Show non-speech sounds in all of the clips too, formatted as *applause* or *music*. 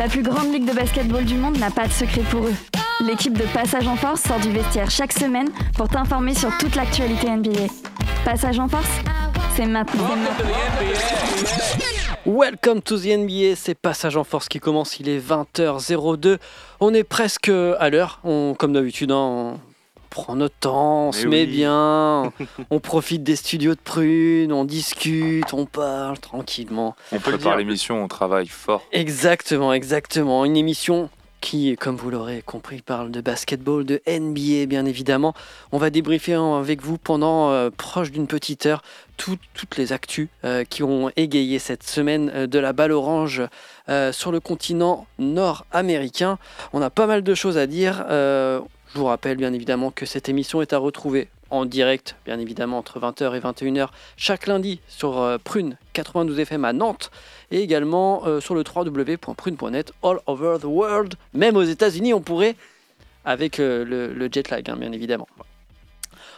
La plus grande ligue de basketball du monde n'a pas de secret pour eux. L'équipe de Passage en Force sort du vestiaire chaque semaine pour t'informer sur toute l'actualité NBA. Passage en Force, c'est maintenant. Welcome to the NBA, c'est Passage en Force qui commence, il est 20h02. On est presque à l'heure, comme d'habitude, hein, prend notre temps, on se Mais met bien, *laughs* on profite des studios de Prune, on discute, on parle tranquillement. On prépare l'émission, on travaille fort. Exactement, exactement. Une émission qui, comme vous l'aurez compris, parle de basketball, de NBA bien évidemment. On va débriefer avec vous pendant euh, proche d'une petite heure tout- toutes les actus euh, qui ont égayé cette semaine euh, de la balle orange sur le continent nord-américain. On a pas mal de choses à dire. Je vous rappelle bien évidemment que cette émission est à retrouver en direct, bien évidemment, entre 20h et 21h chaque lundi sur euh, Prune 92 FM à Nantes et également euh, sur le www.prune.net all over the world. Même aux États-Unis, on pourrait, avec euh, le, le jet lag, hein, bien évidemment.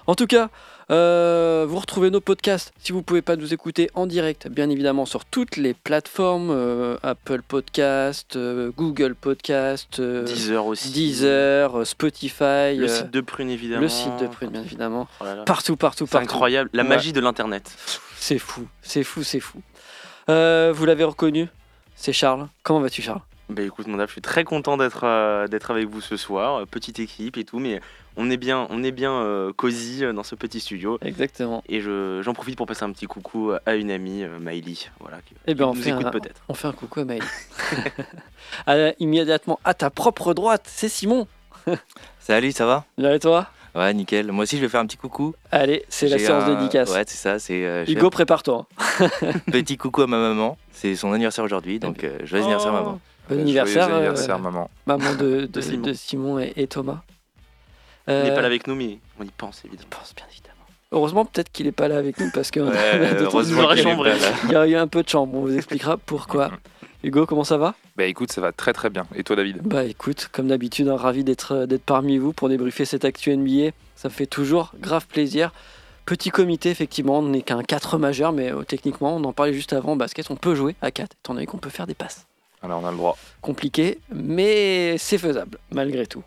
En tout cas, euh, vous retrouvez nos podcasts si vous ne pouvez pas nous écouter en direct, bien évidemment, sur toutes les plateformes euh, Apple Podcast, euh, Google Podcast, 10 heures aussi. Deezer, Spotify, Le site de Prune, évidemment. le site de Prune, bien évidemment. Oh là là. Partout, partout, C'est partout. incroyable. La Ouais. magie de l'Internet. C'est fou, c'est fou, c'est fou. Vous l'avez reconnu, c'est Charles. Comment vas-tu, Charles? Bah écoute, mon Dave, je suis très content d'être euh, d'être avec vous ce soir. Euh, Petite équipe et tout, mais on est bien, on est bien euh, cosy dans ce petit studio. Exactement. Et je- j'en profite pour passer un petit coucou à une amie, euh, voilà, qui, Eh bien, qui on nous fait, écoute peut-être. on fait un coucou à Maëlle. *laughs* À- *laughs* immédiatement à ta propre droite, c'est Simon. *laughs* Salut, ça va? Bien et toi? Ouais, nickel. Moi aussi, je vais faire un petit coucou. Allez, c'est la séance un- dédicace. Ouais, c'est ça. C'est euh, Hugo, prépare-toi. petit coucou à ma maman. C'est son anniversaire aujourd'hui, donc euh, joyeux anniversaire, maman. Bon Joyeux anniversaire, euh, anniversaire, maman. maman de, *laughs* de- De Simon. de Simon et, et Thomas. Il n'est Euh, pas là avec nous, mais on y pense évidemment. Je pense bien évidemment. Heureusement, peut-être qu'il n'est pas là avec nous parce Ouais, *laughs* là. *laughs* il y a eu un peu de chambre. On vous expliquera pourquoi. Hugo, comment ça va? Bah écoute, ça va très très bien. Et toi, David? Bah écoute, comme d'habitude, hein, ravi d'être euh, d'être parmi vous pour débriefer cette actu NBA. Ça me fait toujours grave plaisir. Petit comité, effectivement, on n'est qu'un 4 majeur, mais euh, techniquement, on en parlait juste avant, en basket, on peut jouer à 4, étant donné qu'on peut faire des passes. Alors on a le droit. Compliqué, mais c'est faisable, malgré tout.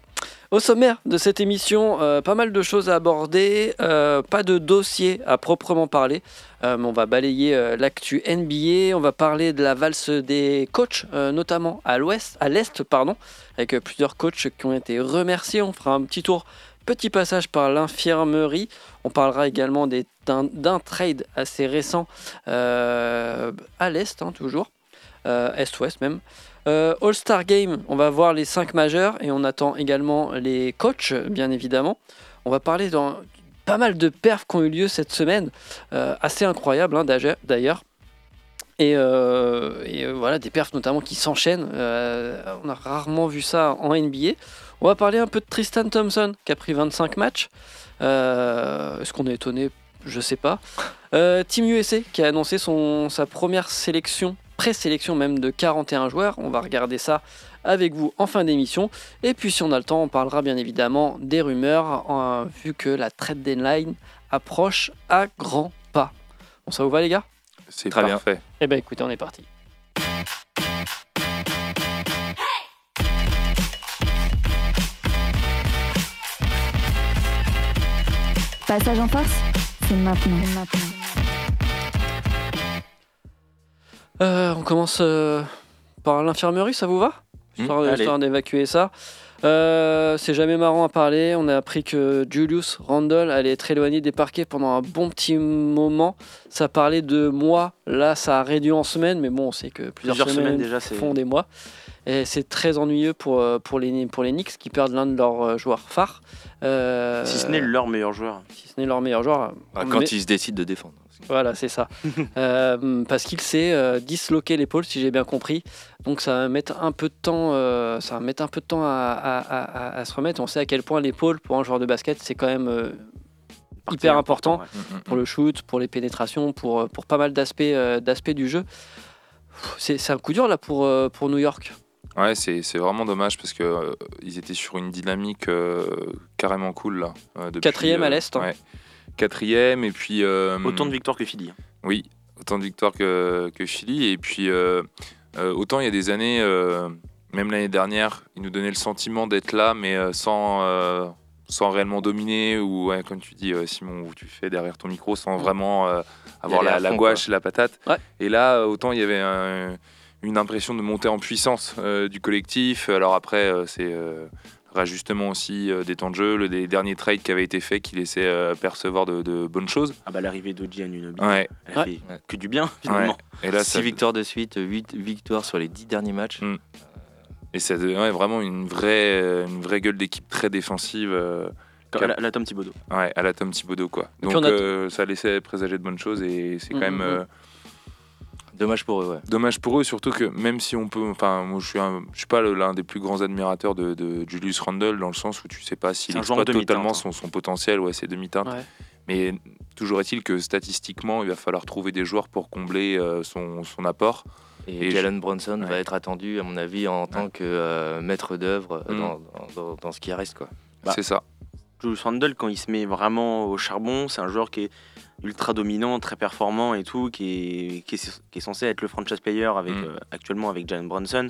Au sommaire de cette émission, euh, pas mal de choses à aborder, euh, pas de dossier à proprement parler, euh, on va balayer l'actu NBA, on va parler de la valse des coachs, notamment à l'ouest, à l'est, pardon, avec plusieurs coachs qui ont été remerciés. On fera un petit tour, petit passage par l'infirmerie. On parlera également d'un trade assez récent à l'est, hein, toujours, est-ouest même. Euh, All-Star Game, on va voir les 5 majeurs et on attend également les coachs, bien évidemment. On va parler dans pas mal de perfs qui ont eu lieu cette semaine, euh, assez incroyables hein, d'ailleurs-. Et, euh, euh, voilà, des perfs notamment qui s'enchaînent. Euh, on a rarement vu ça en NBA. On va parler un peu de Tristan Thompson qui a pris 25 matchs. Euh, Est-ce qu'on est étonné? Je sais pas. Euh, Team USA qui a annoncé son, sa première sélection, présélection même de 41 joueurs. On va regarder ça avec vous en fin d'émission. Et puis si on a le temps, on parlera bien évidemment des rumeurs, euh, vu que la trade deadline approche à grands pas. Bon, ça vous va les gars? C'est Très bien. parfait. Eh ben écoutez, on est parti. Passage en Force, c'est maintenant. Euh, on commence euh, par l'infirmerie, ça vous va Histoire, allez. histoire d'évacuer ça. Euh, c'est jamais marrant à parler. On a appris que Julius Randle allait être éloigné des parquets pendant un bon petit moment. Ça parlait de mois. Là, ça a réduit en semaines, mais bon, on sait que plusieurs, Plusieurs semaines, semaines déjà, c'est. font des mois. Et c'est très ennuyeux pour, pour, les, pour les Knicks qui perdent l'un de leurs joueurs phares. Euh, Si ce n'est leur meilleur joueur. si ce n'est leur meilleur joueur. Ah, Quand Mais- ils se décident de défendre. Voilà, c'est ça. *laughs* Euh, parce qu'il s'est euh, disloqué l'épaule, si j'ai bien compris. Donc ça va mettre un peu de temps, euh, ça va mettre un peu de temps à, à- à- à- à se remettre. On sait à quel point l'épaule pour un joueur de basket, c'est quand même euh, hyper important ouais. Mm, mm, pour le shoot, pour les pénétrations, pour, pour pas mal d'aspects du jeu. C'est un coup dur là pour, pour New York. Ouais, c'est vraiment dommage parce que euh, ils étaient sur une dynamique euh, carrément cool là. euh, depuis, Quatrième à l'Est, hein. ouais. Quatrième et puis. euh, Autant de victoires que Philly. Oui, autant de victoires que, que Chili. Et puis, euh, euh, autant il y a des années, euh, même l'année dernière, il nous donnait le sentiment d'être là, mais euh, sans, euh, sans réellement dominer, ou ouais, comme tu dis, euh, Simon, où tu fais derrière ton micro, sans Mm. vraiment euh, avoir la, gouache et la patate. Ouais. Et là, autant il y avait un- une impression de montée en puissance euh, du collectif. Alors après, euh, c'est euh, rajustement aussi euh, des temps de jeu, le, des derniers trades qui avaient été faits qui laissaient euh, percevoir de, de bonnes choses. Ah bah l'arrivée d'Oji Ouais. elle a Ouais. fait que du bien finalement. Et là, 6 ça, victoires de suite, 8 victoires sur les 10 derniers matchs. Mm. et ça ouais, vraiment une vraie, euh, une vraie gueule d'équipe très défensive. euh, à la, à la Tom Thibodeau. Ouais, à la Tom Thibodeau, quoi. Donc a- euh, ça laissait présager de bonnes choses et c'est quand Mhm, même euh, Dommage pour eux, ouais. dommage pour eux, surtout que même si on peut. Enfin, moi je suis, un- je suis pas l'un des plus grands admirateurs de, de Julius Randle dans le sens où tu sais pas s'il exploite totalement hein. son, son potentiel, ouais, c'est demi-teinte. Ouais. Mais toujours est-il que statistiquement, il va falloir trouver des joueurs pour combler euh, son, son apport. Et, Et Jalen Bronson Ouais. va être attendu, à mon avis, en tant que euh, maître d'œuvre euh, Mm. dans, dans- dans- dans ce qui reste. Quoi. Bah. C'est ça. Julius Randle, quand il se met vraiment au charbon, c'est un joueur qui est ultra dominant, très performant et tout, qui est, qui est, qui est censé être le franchise player avec, Mm. euh, actuellement avec Jalen Brunson,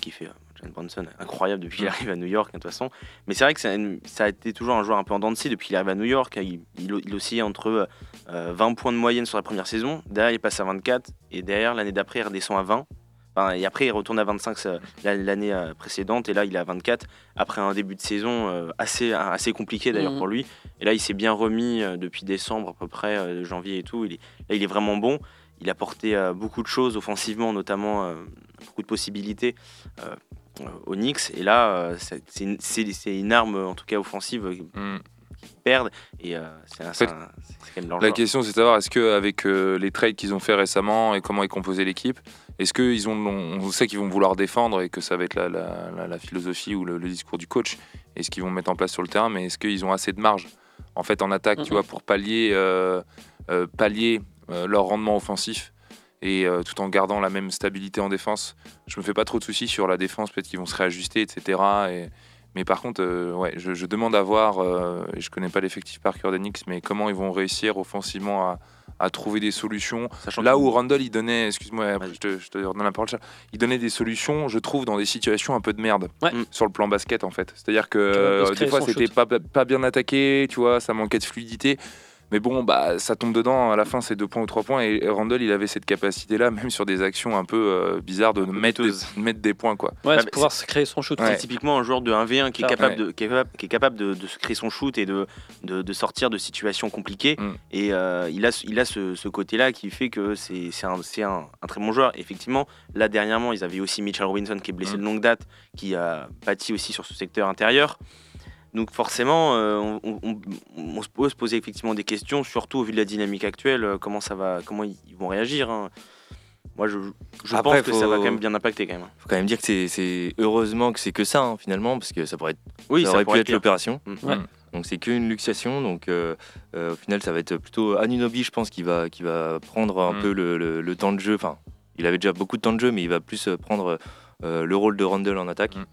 qui fait euh, Jalen Brunson incroyable depuis qu'il arrive à New York, hein, de toute façon. Mais c'est vrai que ça a, une- ça a été toujours un joueur un peu en dents de scie depuis qu'il arrive à New York. Il, il, il oscillait entre euh, 20 points de moyenne sur la première saison, derrière il passe à 24, et derrière l'année d'après il redescend à 20. Enfin, et après, il retourne à 25 ça- la- l'année euh, précédente, et là, il est à 24, après un début de saison euh, assez, assez compliqué d'ailleurs Mhm. pour lui. Et là, il s'est bien remis euh, depuis décembre à peu près, euh, janvier et tout. Il est, là, il est vraiment bon. Il a apporté euh, beaucoup de choses offensivement, notamment euh, beaucoup de possibilités euh, euh, aux Knicks. Et là, euh, c'est c'est une, une arme, en tout cas offensive, euh, perdent. Et euh, c'est fait, quand même La question, c'est de savoir est-ce qu'avec les trades qu'ils ont fait récemment et comment est composée l'équipe, est-ce qu'ils ont, on sait qu'ils vont vouloir défendre et que ça va être la, la- la- la philosophie ou le, le discours du coach, et ce qu'ils vont mettre en place sur le terrain, mais est-ce qu'ils ont assez de marge? En fait en attaque, tu Mhm. vois, pour pallier, euh, euh, pallier euh, leur rendement offensif et euh, tout en gardant la même stabilité en défense. Je me fais pas trop de soucis sur la défense, peut-être qu'ils vont se réajuster, etc. Et, mais par contre, euh, ouais, je, je demande à voir, euh, et je connais pas l'effectif par cœur d'Enix, mais comment ils vont réussir offensivement à, à trouver des solutions. Sachant Là où Randall, il donnait, excuse-moi, je te, je te redonne la parole, il donnait des solutions, je trouve, dans des situations un peu de merde Ouais. Mm. sur le plan basket en fait. C'est-à-dire que euh, des fois c'était pas, pas bien attaqué, tu vois, ça manquait de fluidité. Mais bon, bah, ça tombe dedans, à la fin c'est deux points ou trois points, et Randall il avait cette capacité-là, *laughs* même sur des actions un peu euh, bizarres, de mettre des, mettre des points. quoi. Ouais, Ah, mais pouvoir se créer son shoot. Ouais. C'est typiquement un joueur de 1v1 qui est capable, ouais. de, qui est capable, qui est capable de, de se créer son shoot et de, de, de sortir de situations compliquées. Mm. Et euh, il a, ce- il a ce, ce côté-là qui fait que c'est un très bon joueur. Effectivement, là dernièrement, ils avaient aussi Mitchell Robinson qui est blessé Mm. de longue date, qui a bâti aussi sur ce secteur intérieur. Donc forcément, euh, on, on- on- on se peut se poser effectivement des questions, surtout au vu de la dynamique actuelle, euh, comment ça va, comment ils vont réagir. hein. Moi, je, je Après, pense que ça va quand même bien impacter quand même. faut quand même dire que c'est- c'est heureusement que c'est que ça, hein, finalement, parce que ça, pourrait être, Oui, ça ça aurait pu pourrait être pire. l'opération. Mm. Ouais. Donc c'est qu'une luxation. Donc euh, euh, au final, ça va être plutôt Anunobi, je pense, qui va, qui va prendre un Mm. peu le, le- le temps de jeu. Enfin, il avait déjà beaucoup de temps de jeu, mais il va plus euh, prendre euh, le rôle de Randall en attaque. Mm.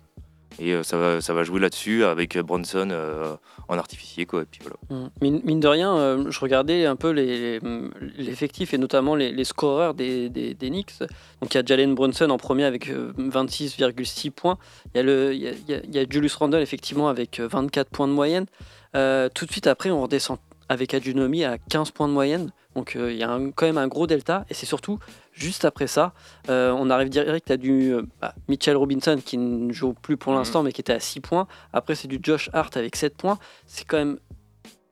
Et euh, ça, va, ça va jouer là-dessus avec Bronson euh, en artificier. Quoi. Puis voilà. Mm. Mine, de rien, euh, je regardais un peu les- les- l'effectif et notamment les, les scoreurs des, des, Knicks. Donc il y a Jalen Brunson en premier avec euh, 26,6 points. Il y, a Julius Randle effectivement avec euh, 24 points de moyenne. Tout de suite après, on redescend avec Ajunomi à 15 points de moyenne. Donc il y a quand même un gros delta. Et c'est surtout, juste après ça, euh, on arrive direct à du euh, bah, Mitchell Robinson qui ne joue plus pour Mhm. l'instant mais qui était à 6 points. Après c'est du Josh Hart avec 7 points. C'est quand même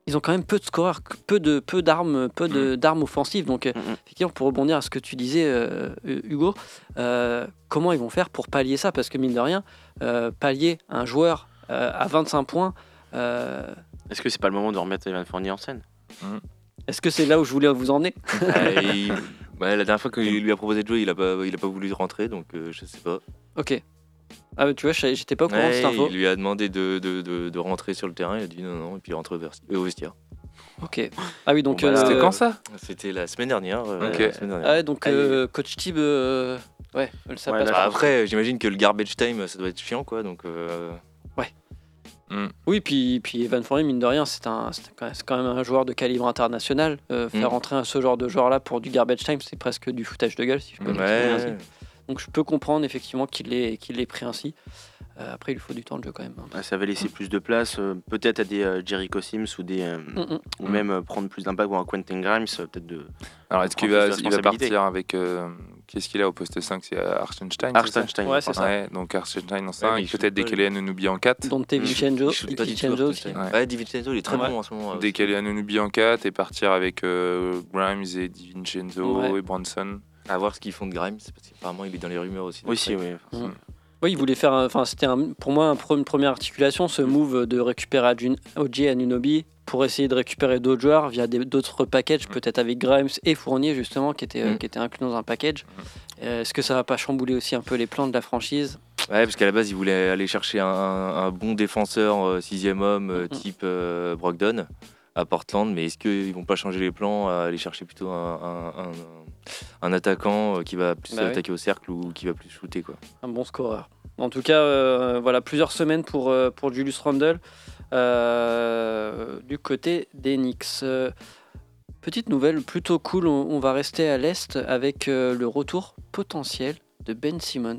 ils ont quand même peu de scoreurs, peu de peu d'armes, peu de d'armes offensives. Donc euh, Mhm. effectivement, pour rebondir à ce que tu disais, euh, Hugo, euh, comment ils vont faire pour pallier ça? Parce que mine de rien, euh, pallier un joueur euh, à 25 points, euh, Est-ce que c'est pas le moment de remettre Evan Fournier en scène? Est-ce que c'est là où je voulais vous emmener? Euh, il- ouais, *laughs* la dernière fois qu'il lui a proposé de jouer, il a pas, il a pas voulu rentrer, donc euh, je sais pas. Ok. Ah, mais tu vois, j'étais pas au courant de cette info. il lui a demandé de, de, de, de rentrer sur le terrain, il a dit non, non, et puis il rentre au vers- euh, au vestiaire. Ok. Ah oui, donc. Bon, bah, euh, C'était quand ça? C'était la semaine dernière. euh, Ok. la semaine dernière. ah ouais, donc euh, coach Tib, euh, ouais, ça Ouais, passe. Bah, après, j'imagine que le garbage time, ça doit être chiant, quoi. Donc, euh, Oui, puis, puis Evan Fournier, mine de rien, c'est un, quand même- un joueur de calibre international. Euh, faire Mm. rentrer un- ce genre de joueur-là pour du garbage time, c'est presque du foutage de gueule, si je peux Mm. m'exprimer ainsi. Donc je peux comprendre effectivement qu'il l'ait pris ainsi. Euh, après, il lui faut du temps de jeu quand même. hein. Ah, ça va laisser plus de place, euh, peut-être à des euh, Jericho Sims ou des euh, Mm, mm. ou Mm. même euh, prendre plus d'impact ou un Quentin Grimes, peut-être de Alors, est-ce qu'il va, il va responsabilité. partir avec. Qu'est-ce qu'il a au poste 5 C'est euh, ça? Arstenstein. Ouais, c'est ça. Ouais, donc Arstenstein en 5, mais il shoot peut-être Dekele Anunobi en 4. Dante Mm. Vincenzo, Il shoot pas du tout, Vincenzo aussi. Artenstein. Ouais. Ouais, Di Vincenzo, il est très Ouais. bon en ce moment. euh, Dekele Anunobi en 4 et partir avec euh, Grimes et Di Vincenzo Ouais. et Bronson. À voir ce qu'ils font de Grimes, parce qu'apparemment il est dans les rumeurs aussi. donc, Aussi, ouais. oui. Mm. Oui, il voulait faire. Enfin, c'était pour moi un une première articulation, ce move de récupérer Adjun- OJ Anunobi pour essayer de récupérer d'autres joueurs via d'autres packages, peut-être avec Grimes et Fournier justement, qui était, Mm. qui était inclus dans un package. Euh, Est-ce que ça va pas chambouler aussi un peu les plans de la franchise? Ouais, parce qu'à la base, ils voulaient aller chercher un, un bon défenseur euh, sixième homme euh, Mhm. type euh, Brogdon à Portland, mais est-ce qu'ils vont pas changer les plans, à aller chercher plutôt un, un- un- un attaquant euh, qui va plus Bah oui. attaquer au cercle ou qui va plus shooter quoi Un bon scoreur. En tout cas, euh, voilà, plusieurs semaines pour, euh, pour Julius Randle euh, du côté des Knicks. Petite nouvelle plutôt cool, on, on va rester à l'Est avec euh, le retour potentiel de Ben Simmons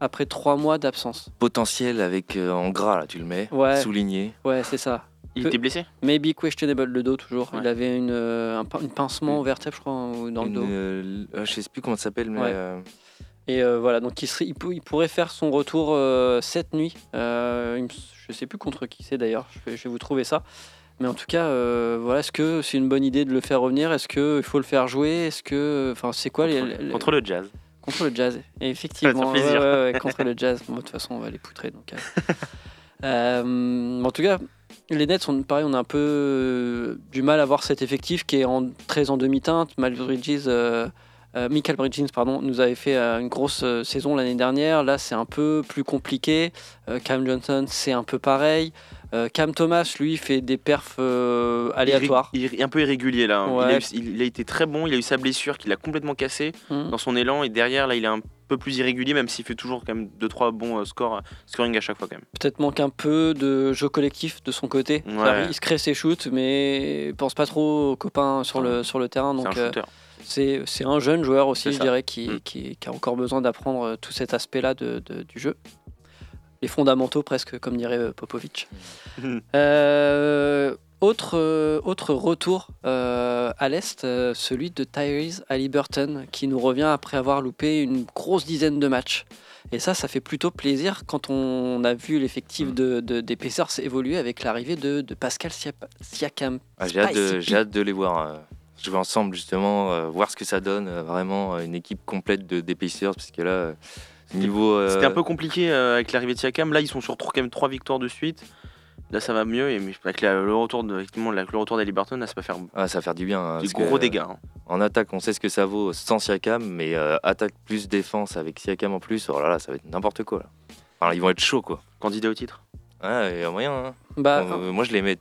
après trois mois d'absence. Potentiel avec en gras là, tu le mets, Ouais. souligné. Ouais, c'est ça. Il était blessé Maybe questionable le dos toujours. Ouais. Il avait une, euh, un, une pincement vertèbre, je crois, dans le dos. euh, je sais plus comment ça s'appelle, mais Ouais. euh, Et euh, voilà, donc il, serait, il, peut- il pourrait faire son retour euh, cette nuit. Je sais plus contre qui c'est d'ailleurs, je vais, je vais vous trouver ça. Mais en tout cas, voilà, est-ce que c'est une bonne idée de le faire revenir? Est-ce qu'il faut le faire jouer? Est-ce que, enfin, c'est quoi contre, les- contre le Jazz. contre le jazz Et *laughs* effectivement, ouais, contre le jazz. Moi, de toute façon, on va les poutrer. Donc, *laughs* en tout cas, les Nets, on, pareil, on a un peu euh, du mal à voir cet effectif qui est en, très en demi-teinte. Bridges, euh, euh, Michael Bridges pardon, nous avait fait une grosse saison l'année dernière. Là, c'est un peu plus compliqué. Cam Johnson, c'est un peu pareil. Cam Thomas, lui, fait des perfs aléatoires. Il est un peu irrégulier là. hein. Il, a eu- il a été très bon, il a eu sa blessure qui l'a complètement cassé Mhm. dans son élan et derrière là il est un peu plus irrégulier même s'il fait toujours quand même 2-3 bons euh, scores, scoring à chaque fois quand même. Peut-être manque un peu de jeu collectif de son côté. Ouais. Il se crée ses shoots, mais pense pas trop aux copains sur le, sur le terrain. C'est un Donc, euh, c'est un jeune joueur aussi, je dirais, qui, Mm. qui, qui a encore besoin d'apprendre euh, tout cet aspect-là de, de- du jeu. Les fondamentaux, presque, comme dirait euh, Popovic. Euh, autre, euh, autre retour euh, à l'Est, euh, celui de Tyrese Halliburton, qui nous revient après avoir loupé une grosse dizaine de matchs. Et ça, ça fait plutôt plaisir quand on a vu l'effectif Mm. de, de- des Pacers évoluer avec l'arrivée de, de Pascal Siakam. ah, j'ai hâte, de- Spicy j'ai hâte de les voir. euh, Je vais ensemble justement euh, voir ce que ça donne. euh, vraiment une équipe complète de, des Pacers, parce que là, euh, niveau. euh, C'était un peu compliqué euh, avec l'arrivée de Siakam. Là ils sont sur trois- quand même 3 victoires de suite. Là ça va mieux et mais avec la- le retour de effectivement, la- le retour d'Aliberton là ça va faire ah, ça va faire du bien. hein, que, gros euh, dégâts. hein. En attaque, on sait ce que ça vaut sans Siakam, mais euh, attaque plus défense avec Siakam en plus, oh là là, ça va être n'importe quoi. Là. Enfin, ils vont être chauds quoi. Candidat au titre? Ouais, il y a moyen. hein. Bah, Euh, moi, je les mets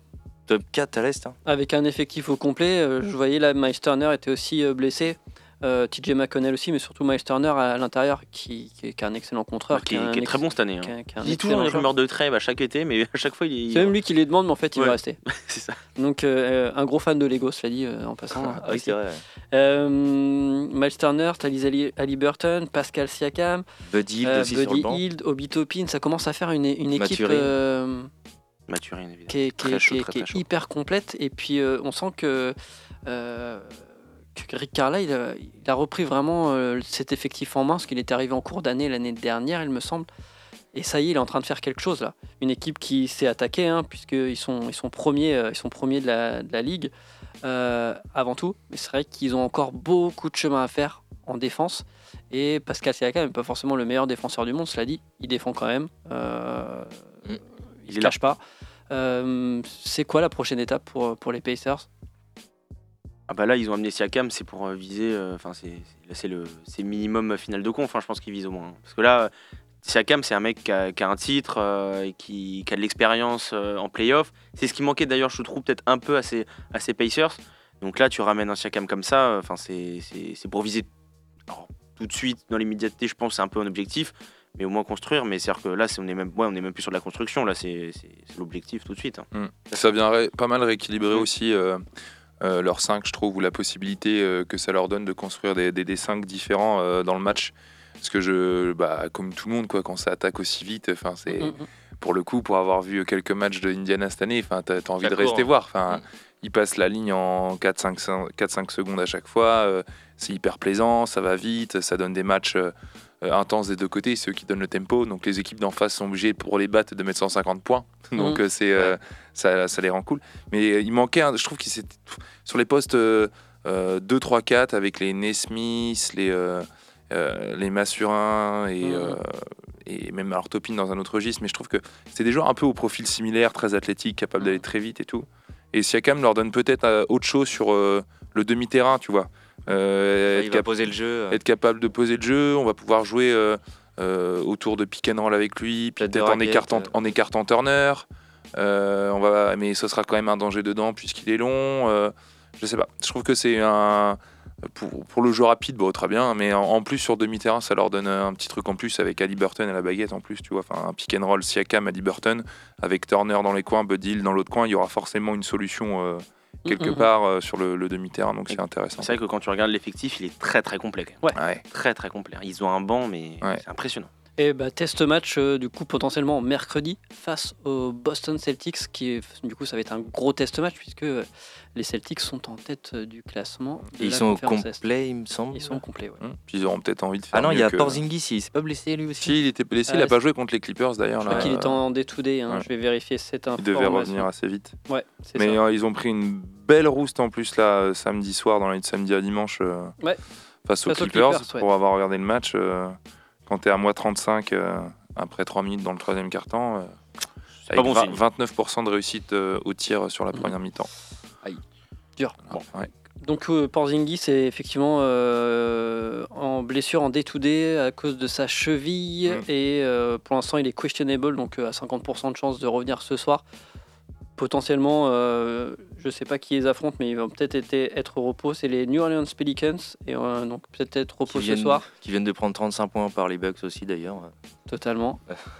top 4 à l'Est. hein. Avec un effectif au complet, euh, je voyais là, Miles Turner était aussi euh, blessé. Euh, TJ McConnell aussi, mais surtout Miles Turner à, l'intérieur, qui, qui est, qui est un excellent contreur. qui, est, qui très bon cette année. hein. qui est- Il toujours joueur. rumeurs de trêve à chaque été, mais à chaque fois il est. C'est même lui qui les demande, mais en fait, il Ouais. va rester. *laughs* C'est ça. Donc, euh, un gros fan de Lego, cela dit, euh, en passant. Ah oui, vrai. Euh, Miles Turner, Thalys Ali, Halliburton, Pascal Siakam, Buddy Hield euh, Obi Toppin, ça commence à faire une, une équipe Mathurin. euh, Mathurine évidemment. qui est, Très chaud, très, chaud. hyper complète. Et puis, euh, on sent que, euh, que Rick Carlisle, il a, il a repris vraiment euh, cet effectif en main, parce qu'il est arrivé en cours d'année l'année dernière, il me semble. Et ça y est, il est en train de faire quelque chose là. Une équipe qui s'est attaquée, hein, puisqu'ils sont, ils sont premiers, euh, ils sont premiers de la, de la ligue euh, avant tout. Mais c'est vrai qu'ils ont encore beaucoup de chemin à faire en défense. Et Pascal Siakam n'est pas forcément le meilleur défenseur du monde, cela dit, il défend quand même. Euh, Mm. Il ne cache pas. C'est quoi la prochaine étape pour, pour les Pacers? Ah bah là ils ont amené Siakam, c'est pour euh, viser. euh, Enfin c'est c'est- là, c'est le c'est le minimum final de conf. hein, je pense qu'ils visent au moins. hein. Parce que là Siakam c'est un mec qui a, qui a un titre euh, qui, qui a de l'expérience euh, en playoff. C'est ce qui manquait d'ailleurs je trouve peut-être un peu à ces, à ces Pacers. Donc là tu ramènes un Siakam comme ça. Enfin c'est pour viser. alors, tout de suite dans l'immédiateté je pense c'est un peu un objectif. Mais au moins construire, mais c'est-à-dire que là, c'est- on est même, ouais, on est même plus sur de la construction. Là, c'est l'objectif tout de suite. hein. Mm. Ça vient pas mal rééquilibrer Mm. aussi euh, leurs 5, je trouve, ou la possibilité euh, que ça leur donne de construire des, des, des 5 différents euh, dans le match. Parce que je, bah, comme tout le monde, quoi, quand ça attaque aussi vite, enfin, c'est Mm, mm, pour le coup, pour avoir vu quelques matchs de Indiana cette année, enfin, t'as, envie de court, rester hein. voir. Enfin, Mm. ils passent la ligne en 4-5 4-5 secondes à chaque fois. euh, c'est hyper plaisant, ça va vite, ça donne des matchs euh, intenses des deux côtés. C'est eux qui donnent le tempo. Donc les équipes d'en face sont obligées pour les battre de mettre 150 points. Donc Mm. euh, c'est, euh, ça, ça les rend cool. Mais il manquait, un- je trouve s'étaient- sur les postes euh, euh, 2, 3, 4 avec les Nesmith, les, les Massurin et, euh, et même alors Topin dans un autre registre. Mais je trouve que c'est des joueurs un peu au profil similaire, très athlétiques, capables Mm. d'aller très vite et tout. Et Siakam leur donne peut-être autre chose sur le demi-terrain, tu vois. Euh, Il être, va cap- poser le jeu. être capable de poser le jeu, on va pouvoir jouer euh, euh, autour de pick and roll avec lui, puis Peut-être en écartant, euh. en écartant Turner. On va, mais ce sera quand même un danger dedans puisqu'il est long. je sais pas. Je trouve que c'est un pour, pour le jeu rapide, bon, très bien. Mais en, en plus sur demi-terrain, ça leur donne un petit truc en plus avec Ali Burton à la baguette en plus, tu vois. Enfin, un pick and roll Siakam, Ali Burton avec Turner dans les coins, Bud Hill dans l'autre coin. Il y aura forcément une solution euh, quelque part euh, sur le, le demi-terrain, donc c'est intéressant. C'est vrai que quand tu regardes l'effectif, il est très très complet. quand même. Ouais. Très très complet. Ils ont un banc, mais c'est impressionnant. Et bah, test match euh, du coup potentiellement mercredi face aux Boston Celtics qui est, du coup ça va être un gros test match puisque euh, les Celtics sont en tête euh, du classement. de Et ils la sont au complets, il me semble. Ils sont complets. Ouais. Hum, Puis ils auront peut-être envie de faire Ah non, il y a que- Porzingis, il s'est pas blessé lui aussi. Si, il était blessé, il Ah, n'a pas joué contre les Clippers d'ailleurs. Je crois qu'il était en day-to-day. hein, ouais. Je vais vérifier cette Il information. devait revenir assez vite. Ouais, c'est Mais ça. euh, ils ont pris une belle rouste en plus là euh, samedi soir dans la nuit de samedi à dimanche euh, Ouais. face aux Face aux Clippers, Clippers, ouais. pour avoir regardé le match. Quand tu es à moins 35 euh, après 3 minutes dans le troisième quart-temps, euh, avec pas bon vingt- signe. 29% de réussite euh, au tir sur la Mhm. première mi-temps. Dur. Voilà. Ouais. Donc euh, Porzingis est effectivement euh, en blessure en day-to-day à cause de sa cheville Mm. et euh, pour l'instant il est questionable donc euh, à 50% de chance de revenir ce soir. Potentiellement, euh, je sais pas qui les affronte mais ils vont peut-être être au repos. C'est les New Orleans Pelicans et euh, donc peut-être être repos ce soir qui viennent de prendre 35 points par les Bucks aussi d'ailleurs. totalement. *laughs* *laughs*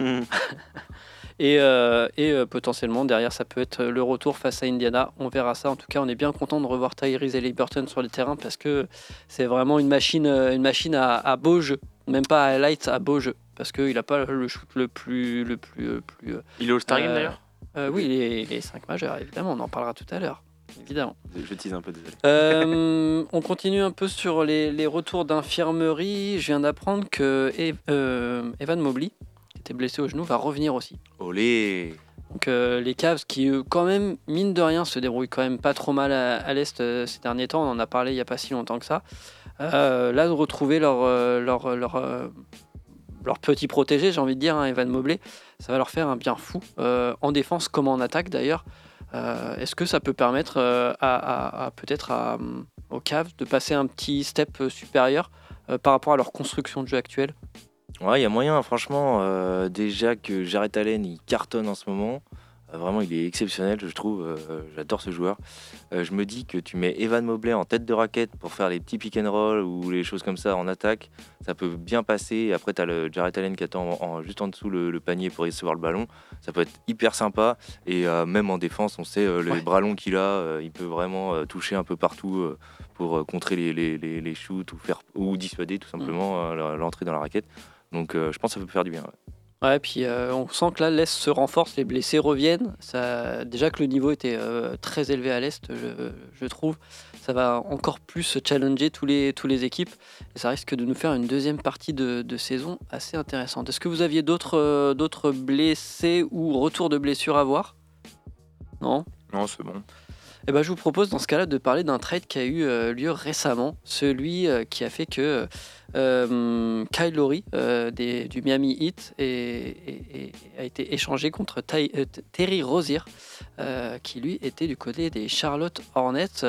Et, euh, et euh, potentiellement, derrière, ça peut être le retour face à Indiana. On verra ça. En tout cas, on est bien content de revoir Tyrese Halliburton sur le terrain parce que c'est vraiment une machine, une machine à, à beau jeu. Même pas à highlight, à beau jeu. Parce qu'il n'a pas le shoot le plus. Le plus, le plus Il est All-Star Game euh, d'ailleurs euh, oui, les, les 5 majeurs, évidemment. On en parlera tout à l'heure. Évidemment. Je tease un peu, désolé. Euh, on continue un peu sur les, les retours d'infirmerie. Je viens d'apprendre que Ev- euh, Evan Mobley, qui était blessé au genou, va revenir aussi. Olé Donc euh, les Cavs qui euh, quand même mine de rien se débrouillent quand même pas trop mal à, à l'est ces derniers temps. On en a parlé il y a pas si longtemps que ça. Là de retrouver leur leur leur, leur petit protégé, j'ai envie de dire, hein, Evan Mobley, ça va leur faire un bien fou euh, en défense comme en attaque d'ailleurs. Euh, Est-ce que ça peut permettre euh, à, peut-être euh, aux Cavs de passer un petit step supérieur par rapport à leur construction de jeu actuelle? Ouais, il y a moyen, franchement. déjà que Jared Allen, il cartonne en ce moment. Euh, vraiment, il est exceptionnel, je trouve. euh, J'adore ce joueur. Euh, je me dis que tu mets Evan Mobley en tête de raquette pour faire les petits pick and roll ou les choses comme ça en attaque. Ça peut bien passer. Après, tu as le Jared Allen qui attend en- en- juste en dessous le, le panier pour recevoir le ballon. Ça peut être hyper sympa. Et euh, même en défense, on sait euh, les Ouais. bras longs qu'il a. euh, il peut vraiment toucher un peu partout pour contrer les, les, les- les shoots ou, faire, ou dissuader tout simplement euh, l'entrée dans la raquette. Donc je pense que ça peut faire du bien. ouais. Ouais, puis euh, on sent que là, l'Est se renforce, les blessés reviennent. Ça, déjà que le niveau était euh, très élevé à l'Est, je, trouve. Ça va encore plus challenger tous les, les équipes. Et ça risque de nous faire une deuxième partie de, de saison assez intéressante. Est-ce que vous aviez d'autres euh, d'autres blessés ou retours de blessures à voir? Non? Non, c'est bon. Eh ben, je vous propose dans ce cas-là de parler d'un trade qui a eu euh, lieu récemment, celui euh, qui a fait que euh, Kyle euh, du Miami Heat a été échangé contre Terry Rozier, qui lui était du côté des Charlotte Hornets.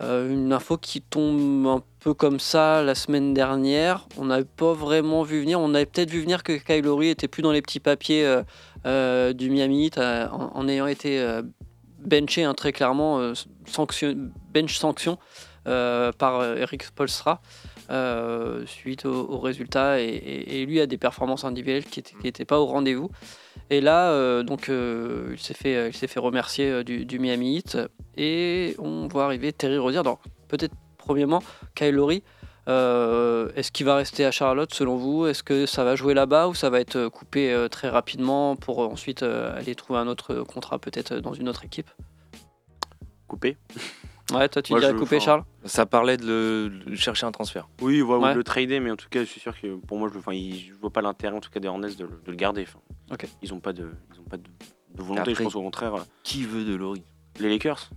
Une info qui tombe un peu comme ça la semaine dernière. On n'avait pas vraiment vu venir. On avait peut-être vu venir que Kyle Lowry était plus dans les petits papiers du Miami Heat en, ayant été benché hein, très clairement, euh, sanction- bench sanction euh, par euh, Eric Spolstra euh, suite aux au résultats et, lui a des performances individuelles qui n'étaient pas au rendez-vous. Et là, donc, il s'est fait, fait remercier du, Miami Heat et on voit arriver Terry Rozier. Peut-être premièrement, Kyle Lowry. Euh, Est-ce qu'il va rester à Charlotte selon vous? Est-ce que ça va jouer là-bas ou ça va être coupé euh, très rapidement pour ensuite euh, aller trouver un autre contrat peut-être dans une autre équipe? Coupé. Ouais, toi tu Moi, dirais je- enfin, Charles? Ça parlait de, le- de chercher un transfert. Oui, voilà, ou Ouais. de le trader, mais en tout cas, je suis sûr que pour moi, je, enfin, il- je vois pas l'intérêt en tout cas des Hornets de, le- de le garder. Enfin, Ok. Ils ont pas de, ils ont pas de, de volonté. Après- je pense au contraire, euh, Qui veut de Laurie? les Lakers.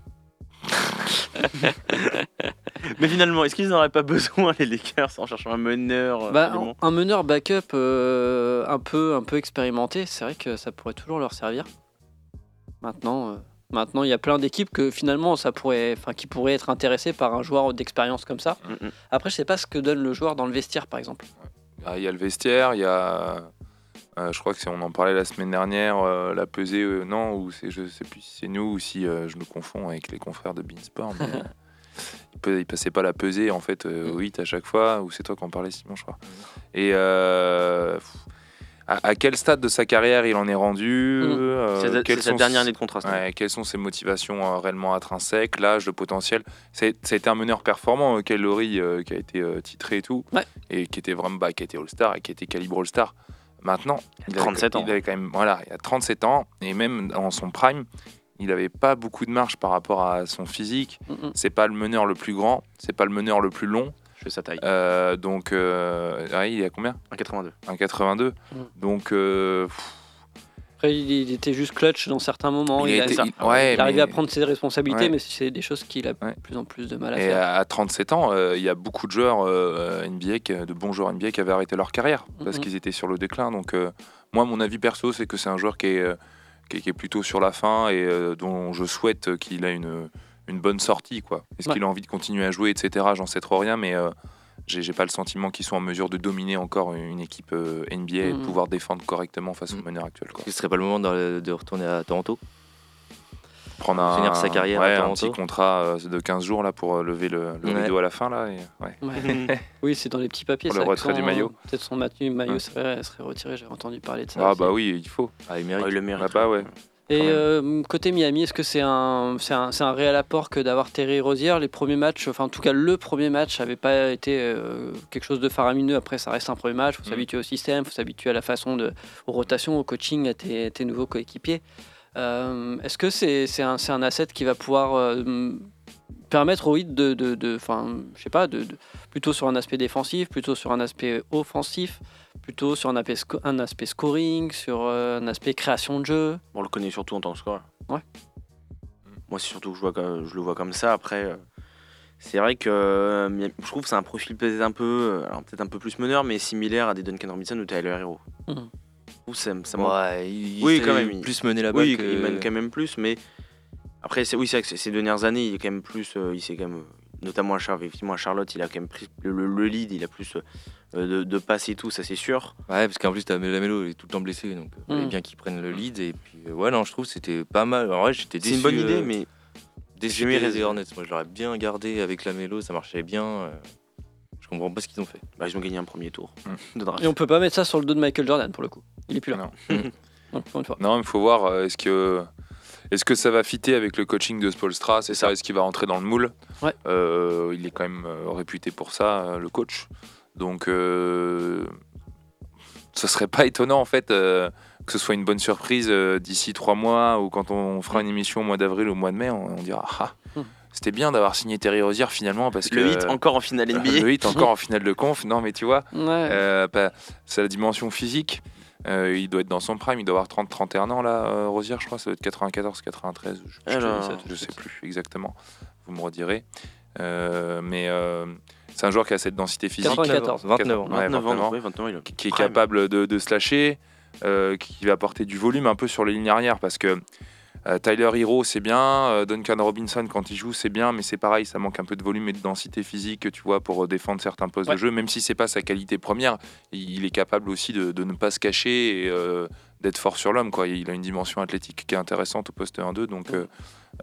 *laughs* mais finalement, est-ce qu'ils n'auraient pas besoin les Lakers en cherchant un meneur euh, Bah, un meneur backup euh, un, peu, un peu expérimenté, c'est vrai que ça pourrait toujours leur servir. Maintenant, euh, maintenant il y a plein d'équipes que finalement ça pourrait, enfin, qui pourraient être intéressées par un joueur d'expérience comme ça. Mm, mm. Après, je sais pas ce que donne le joueur dans le vestiaire, par exemple. Ah, Il y a le vestiaire, il y a. euh, je crois que c'est, on en parlait la semaine dernière, euh, la pesée, euh, non, ou c'est, je sais plus si c'est nous ou si je me confonds avec les confrères de Beansport. Mais, *laughs* euh, il, passait pas la pesée en fait au hit à chaque fois, ou c'est toi qui en parlais Simon, je crois. Et euh, pff, à, à quel stade de sa carrière il en est rendu Mm. euh, C'est sa sont dernière année de contrat. Ouais, quelles sont ses motivations réellement intrinsèques, l'âge, le potentiel été un meneur performant, Kyle euh, qui a été titré et tout, Ouais. et qui était vraiment bah, qui était All-Star et qui était calibre All-Star. Maintenant, il avait- 37 ans. Il avait quand même, voilà, il a 37 ans, et même dans son prime, il n'avait pas beaucoup de marge par rapport à son physique. Mm, mm. C'est pas le meneur le plus grand, c'est pas le meneur le plus long. Je fais sa taille. Euh, donc, euh, ouais, il est à combien? 1,82. 1,82. Mm. Donc, euh, pff, il, il était juste clutch dans certains moments. il Il, a a- ouais, arrivait mais- à prendre ses responsabilités, Ouais. mais c'est des choses qu'il a Ouais. de plus en plus de mal à Et faire. à 37 ans, euh, il y a beaucoup de joueurs euh, NBA, de bons joueurs NBA qui avaient arrêté leur carrière parce Mhm. qu'ils étaient sur le déclin. Donc, euh, moi, mon avis perso, c'est que c'est un joueur qui est, euh, qui est, qui est plutôt sur la fin et dont je souhaite qu'il ait une, une bonne sortie. Est-ce qu'il a envie de continuer à jouer, etc. J'en sais trop rien, mais j'ai pas le sentiment qu'ils soient en mesure de dominer encore une équipe euh, NBA et de Mhm. pouvoir défendre correctement face au Mhm. meneur actuel. Quoi. Ce serait pas le moment de, de retourner à Toronto? Prendre un, Finir sa carrière à ouais, un petit contrat euh, de 15 jours là, pour euh, lever le, le Ouais. rideau à la fin. Là, et, ouais. Ouais. *laughs* *laughs* oui, c'est dans les petits papiers. Pour le retrait du maillot. Peut-être son maillot Ouais. serait, serait retiré. J'ai entendu parler de ça. Ah aussi. bah oui, il faut. Ah, il Ouais, mérite. il le mérite. Ah bah ouais. Et euh, côté Miami, est-ce que c'est un, c'est un, un réel apport que d'avoir Terry Rozier? Les premiers matchs, enfin en tout cas le premier match, n'avait pas été euh, quelque chose de faramineux. Après, ça reste un premier match, il faut Mm. s'habituer au système, il faut s'habituer à la façon de, aux rotations, au coaching, à tes, tes nouveaux coéquipiers. Euh, est-ce que c'est, c'est, un, un asset qui va pouvoir permettre au hit de, de, de- enfin, je sais pas, de, de- plutôt sur un aspect défensif, plutôt sur un aspect offensif, plutôt sur un aspect, sco- un aspect scoring, sur euh, un aspect création de jeu On le connaît surtout en tant que scoreur. Ouais. Moi, c'est surtout que je, vois, comme- je le vois comme ça. Après, euh, c'est vrai que euh, je trouve que c'est un profil peut-être un peu, euh, alors peut-être un peu plus meneur, mais similaire à des Duncan Robinson ou Tyler Hero. Ça, ça manque- Ouais, il, Oui, quand même, il- Plus mener la balle. Oui, que- il mène quand même plus, mais après, c'est, oui, c'est vrai que ces- dernières années, il est quand même plus, euh, il s'est quand même, notamment à Charlotte, effectivement à Charlotte, il a quand même pris le, le- le lead, il a plus euh, de, de passes et tout, ça c'est sûr. Ouais, parce qu'en plus, t'as Lamelo, il est tout le temps blessé, donc il fallait Mm. bien qu'il prenne le lead. Et puis, euh, ouais, non, je trouve que c'était pas mal. En vrai, j'étais C'est déçu. une bonne idée, euh, mais déçu j'ai mis des raison. Hornets. Moi, je l'aurais bien gardé avec Lamelo, ça marchait bien. euh, Je comprends pas ce qu'ils ont fait. bah, ils ont gagné un premier tour Mm. de draft. Et on peut pas mettre ça sur le dos de Michael Jordan pour le coup. Il est plus là. Non. *laughs* Non, il faut voir euh, est-ce que est-ce que ça va fitter avec le coaching de Spolstra? C'est ça, est-ce qu'il va rentrer dans le moule? Ouais. Euh, Il est quand même euh, réputé pour ça, euh, le coach. Donc, euh, ce serait pas étonnant en fait euh, que ce soit une bonne surprise d'ici trois mois ou quand on fera une émission au mois d'avril ou au mois de mai, on, on dira ah, Hmm. c'était bien d'avoir signé Terry Rozier finalement parce que Le hit encore en finale *laughs* NBA. le hit encore en finale de conf. Non, mais tu vois. Ouais. Euh, bah, c'est la dimension physique. Euh, il doit être dans son prime, il doit avoir 30-31 ans là, euh, Rosière, je crois, ça doit être 94, 93, je, je Alors, ça, je sais plus exactement, vous me redirez. Euh, mais euh, c'est un joueur qui a cette densité physique, 94. 29 ans. Ouais, 29 29 ans, ouais, 29 ans, il a- qui, qui est Prime. capable de, de se lâcher, euh, qui va apporter du volume un peu sur les lignes arrière parce que euh, Tyler Hero c'est bien, euh, Duncan Robinson quand il joue c'est bien, mais c'est pareil, ça manque un peu de volume et de densité physique, tu vois, pour euh, défendre certains postes Ouais. de jeu, même si c'est pas sa qualité première, il, est capable aussi de, de ne pas se cacher et euh, d'être fort sur l'homme, quoi. Il a une dimension athlétique qui est intéressante au poste 1-2, donc euh,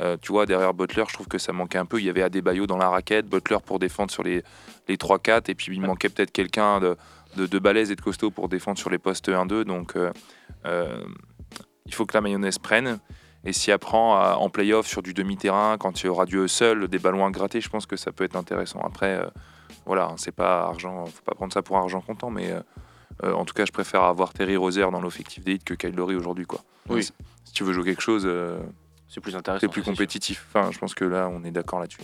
euh, tu vois, derrière Butler, je trouve que ça manquait un peu. Il y avait Adebayo dans la raquette, Butler pour défendre sur les, les 3-4, et puis il manquait peut-être quelqu'un de, de, de balèze et de costaud pour défendre sur les postes 1-2. Donc euh, euh, il faut que la mayonnaise prenne. Et s'y apprend à- en playoff sur du demi-terrain, quand il y aura du seul, des ballons à gratter, je pense que ça peut être intéressant. Après, euh, voilà, hein, c'est pas argent, faut pas prendre ça pour argent comptant, mais euh, euh, en tout cas, je préfère avoir Terry Rozier dans l'effectif des Heat que Kyle Lowry aujourd'hui, quoi. Oui. Si- Si tu veux jouer quelque chose, euh, C'est plus intéressant. c'est plus sûr. compétitif. Enfin, je pense que là, on est d'accord là-dessus.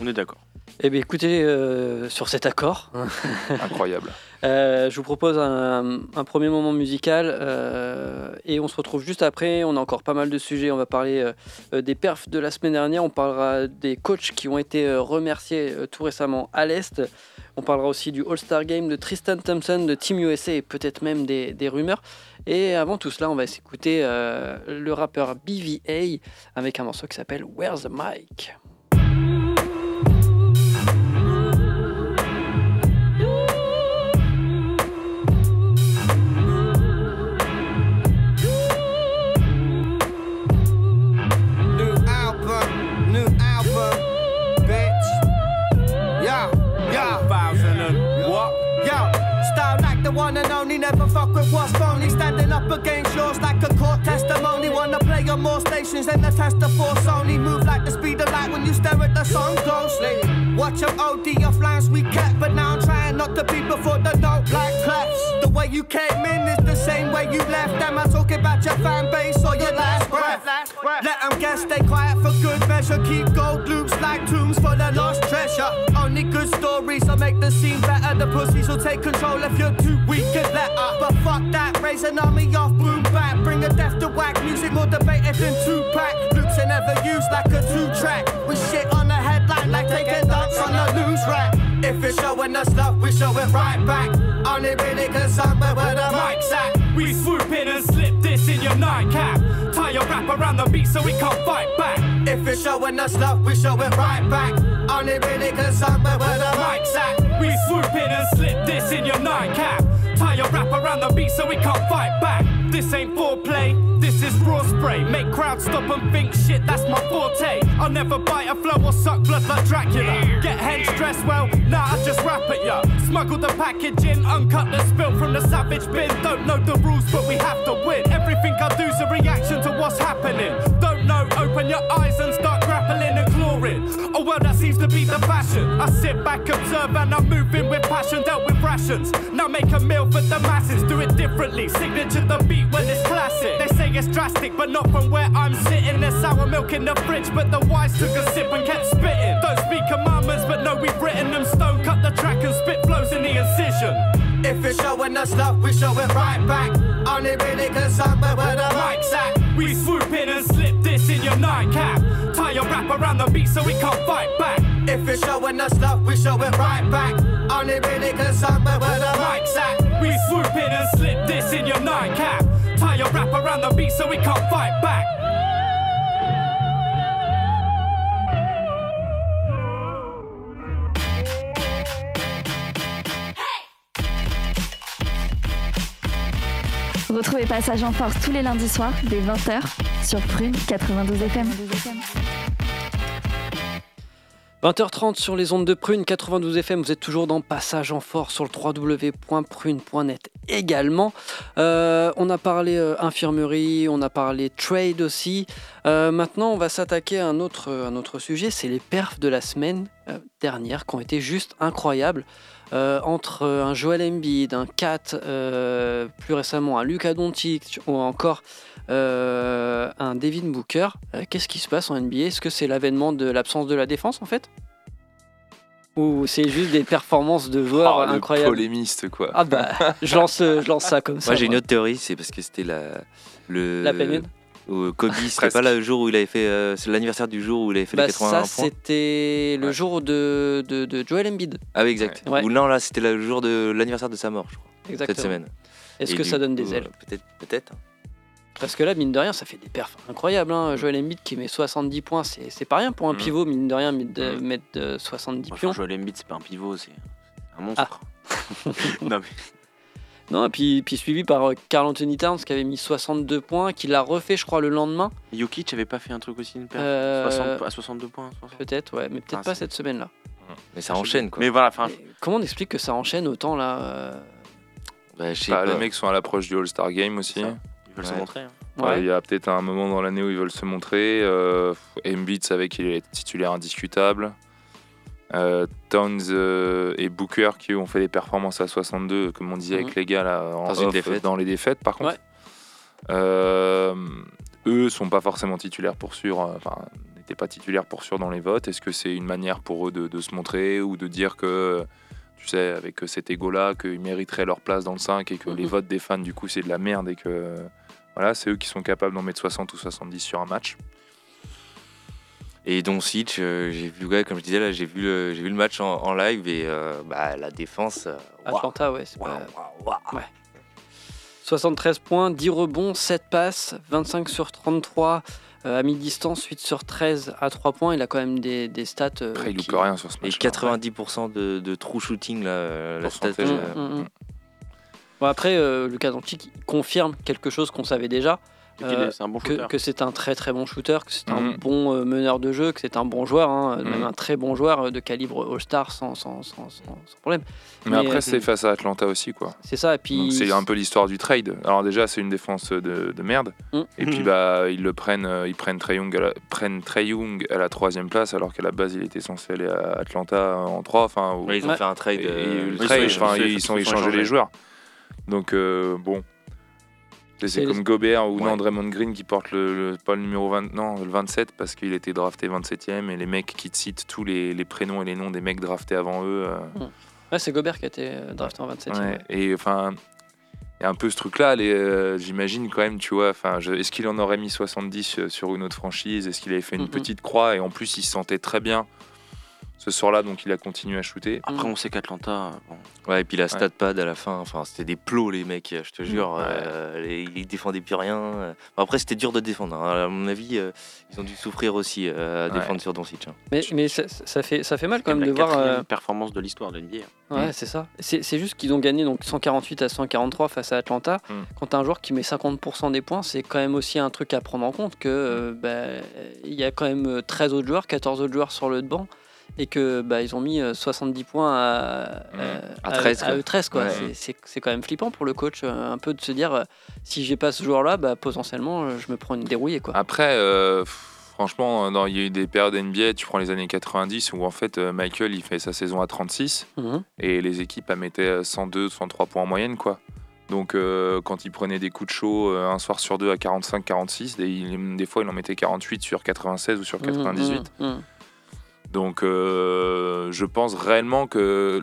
On est d'accord. Eh bien, écoutez, euh, sur cet accord, *laughs* Incroyable. euh, je vous propose un, un premier moment musical euh, et on se retrouve juste après. On a encore pas mal de sujets. On va parler des perfs de la semaine dernière. On parlera des coachs qui ont été euh, remerciés euh, tout récemment à l'Est. On parlera aussi du All-Star Game de Tristan Thompson de Team USA et peut-être même des, des rumeurs. Et avant tout cela, on va s'écouter euh, le rappeur BVA avec un morceau qui s'appelle Where's the Mic? One and only, never fuck with what's phony. Standing up against yours like a court testimony. Wanna play on more stations than the test of force only. Move like the speed of light when you stare at the sun closely. Watch them OD off lines we kept, but now I'm trying not to be before the note like claps. The way you came in is the same way you left. Am I talking about your fan base or your last breath? Let them guess, stay quiet for good measure. Keep gold loops like tombs for the lost treasure. Only good stories will make the scene better. The pussies will take control if you're too weak and let up. But fuck that, raise an army off boom back. Bring a death to whack music more debated than two pack. Loops are never used like a two track. With shit on the headline like taking dunks on a loose rack. If it's showing us love, we show it right back. Only really concerned with where the mic's at. We swoop in and slip this in your nightcap. Tie your wrap around the beat so we can't fight back. If it's showing us love, we show it right back. Only really concerned with where the mic's at. We swoop in and slip this in your nightcap. Tie your wrap around the beat so we can't fight back. This ain't foreplay, this is raw spray. Make crowds stop and think shit, that's my forte. I'll never bite a flow or suck blood like Dracula. Get hench dressed well, nah, I just rap at ya. Smuggle the package in, uncut the spill from the savage bin. Don't know the rules, but we have to win. Everything I do's a reaction to what's happening. Don't know, open your eyes and start well, that seems to be the fashion. I sit back, observe, and I'm moving with passion. Dealt with rations. Now make a meal for the masses. Do it differently. Signature the beat when it's classic. They say it's drastic, but not from where I'm sitting. There's sour milk in the fridge, but the wise took a sip and kept spitting. Don't speak commandments, but no, we've written them stone. Cut the track and spit flows in the incision. If it's showing us love, we show it right back. Only really concerned where the mic's at. We swoop in and slip this in your nightcap. Your wrap around the beat so we can't fight back. If it's showing us love, we show it right back. Only really concerned with where the mic's at. We swoop in and slip this in your nightcap. Tie your wrap around the beat so we can't fight back. Retrouvez Passage en Force tous les lundis soirs dès 20h sur Prune 92 FM. 20h30 sur les ondes de Prune 92 FM, vous êtes toujours dans Passage en Force sur le www.prune.net également. Euh, on a parlé euh, infirmerie, on a parlé trade aussi. Euh, maintenant, on va s'attaquer à un autre, sujet, c'est les perfs de la semaine dernière qui ont été juste incroyables. Entre un Joel Embiid, un Kat, plus récemment un Luka Doncic ou encore euh, un Devin Booker. Euh, Qu'est-ce qui se passe en NBA Est-ce que c'est l'avènement de l'absence de la défense en fait? Ou c'est juste des performances de joueurs Oh, le incroyables? polémiste, quoi. Ah bah, je lance, je lance ça comme ça. Moi j'ai une autre théorie, c'est parce que c'était la le La lune? Où Kobe, c'était Presque. pas le jour où il avait fait, euh, c'est l'anniversaire du jour où il avait fait Bah, les 81 ça, points. c'était le Ouais. jour de, de, de Joel Embiid. Ah oui, exact. Ouais. Ou non, là, c'était le jour de l'anniversaire de sa mort, je crois, Exactement. cette semaine. Est-ce que ça donne des ailes? euh, Peut-être, peut-être. Parce que là, mine de rien, ça fait des perfs incroyables. Hein. Joel Embiid qui met 70 points, c'est c'est pas rien pour un Mm. pivot, mine de rien, de Mm. mettre de 70 Moi, pions. Joel Embiid, c'est pas un pivot, c'est un monstre. *laughs* non, mais *laughs* Non, et puis, puis suivi par euh, Carl Anthony Towns qui avait mis 62 points, qui l'a refait, je crois, le lendemain. Jokic avait pas fait un truc aussi, une paire Euh, 60 à 62 points. 60. Peut-être, ouais, mais peut-être Ah, pas c'est- cette semaine-là. Mais ça enchaîne, quoi. Mais voilà, enfin, Mais Comment on explique que ça enchaîne autant là euh, Bah, je sais Bah, pas. les mecs sont à l'approche du All-Star Game aussi. Ça. Ils veulent se Ouais. montrer. hein. Ouais, ouais. Il y a peut-être un moment dans l'année où ils veulent se montrer. Euh, Embiid savait qu'il est titulaire indiscutable. Euh, Towns euh, et Booker qui ont fait des performances à 62, comme on disait Mhm. avec les gars là, en Dans une off, défaite. dans les défaites par contre. Ouais. Euh, eux sont pas forcément titulaires pour sûr, enfin n'étaient pas titulaires pour sûr dans les votes. Est-ce que c'est une manière pour eux de, de se montrer ou de dire que, tu sais, avec cet ego-là, qu'ils mériteraient leur place dans le 5 et que les Mhm. votes des fans du coup c'est de la merde et que voilà, c'est eux qui sont capables d'en mettre 60 ou 70 sur un match. Et Doncic, euh, j'ai vu, ouais, comme je disais là, j'ai vu, le- j'ai vu le match en, en live et euh, bah, la défense. euh, Atlanta, ouais. c'est pas- waouh, waouh. 73 points, 10 rebonds, 7 passes, 25 sur 33 euh, à mi-distance, 8 sur 13 à 3 points. Il a quand même des, des stats. euh, Après, il qui- loupe rien sur ce Et match. 90% de, de true shooting, là, la stat. Pourcentage, euh, Mm, mm, mm. Bon, après, euh, Lucas Doncic confirme quelque chose qu'on savait déjà, est- Euh, c'est un bon que, shooter. que c'est un très très bon shooter, que c'est un Mhm. bon euh, meneur de jeu, que c'est un bon joueur, hein, même Mhm. un très bon joueur euh, de calibre All-Star sans, sans, sans, sans- sans problème. Mais, Mais, après, euh, c'est face à Atlanta aussi, quoi. C'est ça, et puis. C'est un peu l'histoire du trade. Alors déjà, c'est une défense de, de merde. Mm. Et puis bah ils le prennent, ils prennent Trey Young, à la, prennent Trae Young à la troisième place, alors qu'à la base il était censé aller à Atlanta en 3 Enfin, ou- ouais, ils ont Ouais. fait un trade. et- euh, ils sont- enfin, ils sont- ils sont ils sont échangés échangés. les joueurs. Donc euh, bon. C'est comme Gobert ou Ouais. non Draymond Green qui porte le, le- pas le numéro 20, non, le 27 parce qu'il était drafté 27e et les mecs qui te citent tous les, les prénoms et les noms des mecs draftés avant eux. euh, Ouais, c'est Gobert qui a été euh, drafté en 27 Ouais, Et enfin, il y a un peu ce truc-là. euh, J'imagine quand même, tu vois. Est-ce qu'il en aurait mis 70 euh, sur une autre franchise? Est-ce qu'il avait fait une Mhm. petite croix? Et en plus, il se sentait très bien ce soir-là, donc il a continué à shooter. Après, on sait qu'Atlanta, bon, Ouais, et puis la stat pad à la fin, enfin, c'était des plots, les mecs, je te jure. euh, les- ils défendaient plus rien. après, c'était dur de défendre. hein. À mon avis, euh, ils ont dû souffrir aussi euh, à Ouais. défendre sur Doncic. hein. Mais, mais ça, ça fait, ça fait mal quand même même de voir. quatrième euh, performance de l'histoire de l'NBA. Ouais, c'est ça. C'est juste qu'ils ont gagné donc 148 à 143 face à Atlanta. Mm. Quand t'as un joueur qui met 50% des points, c'est quand même aussi un truc à prendre en compte que euh, bah, il y a quand même euh, 13 autres joueurs, 14 autres joueurs sur le banc et que bah, ils ont mis euh, 70 points à, euh, À 13, à quoi. eux 13 quoi. Ouais. C'est- quand même flippant pour le coach euh, un peu de se dire euh, si j'ai pas ce joueur là, bah, potentiellement euh, je me prends une dérouillée quoi. Après, euh, franchement, il y a eu des périodes NBA, tu prends les années 90, où en fait, euh, Michael, il fait sa saison à 36, Mhm. et les équipes elles mettaient 102, 103 points en moyenne, quoi. Donc, euh, quand il prenait des coups de chaud euh, un soir sur deux à 45-46, des, fois, il en mettait 48 sur 96 ou sur 98. Mhm, mhm. Donc, euh, je pense réellement que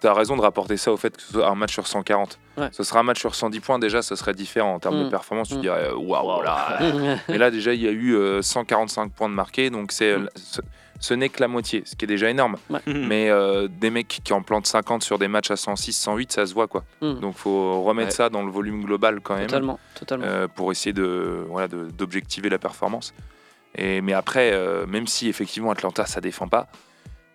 tu as raison de rapporter ça au fait que ce soit un match sur 140. Ouais. Ce sera un match sur 110 points, déjà, ça serait différent en termes de Mm. performance. Tu Mm. dirais, waouh, là. *laughs* Et là, déjà, il y a eu euh, 145 points de marqués, donc c'est, Mm. ce, ce n'est que la moitié, ce qui est déjà énorme. Ouais. Mais euh, des mecs qui en plantent 50 sur des matchs à 106, 108, ça se voit quoi. Donc, faut remettre Ouais. ça dans le volume global quand même. Totalement, totalement. Euh, pour essayer de voilà de- d'objectiver la performance. Et mais après, euh, même si effectivement Atlanta ça défend pas,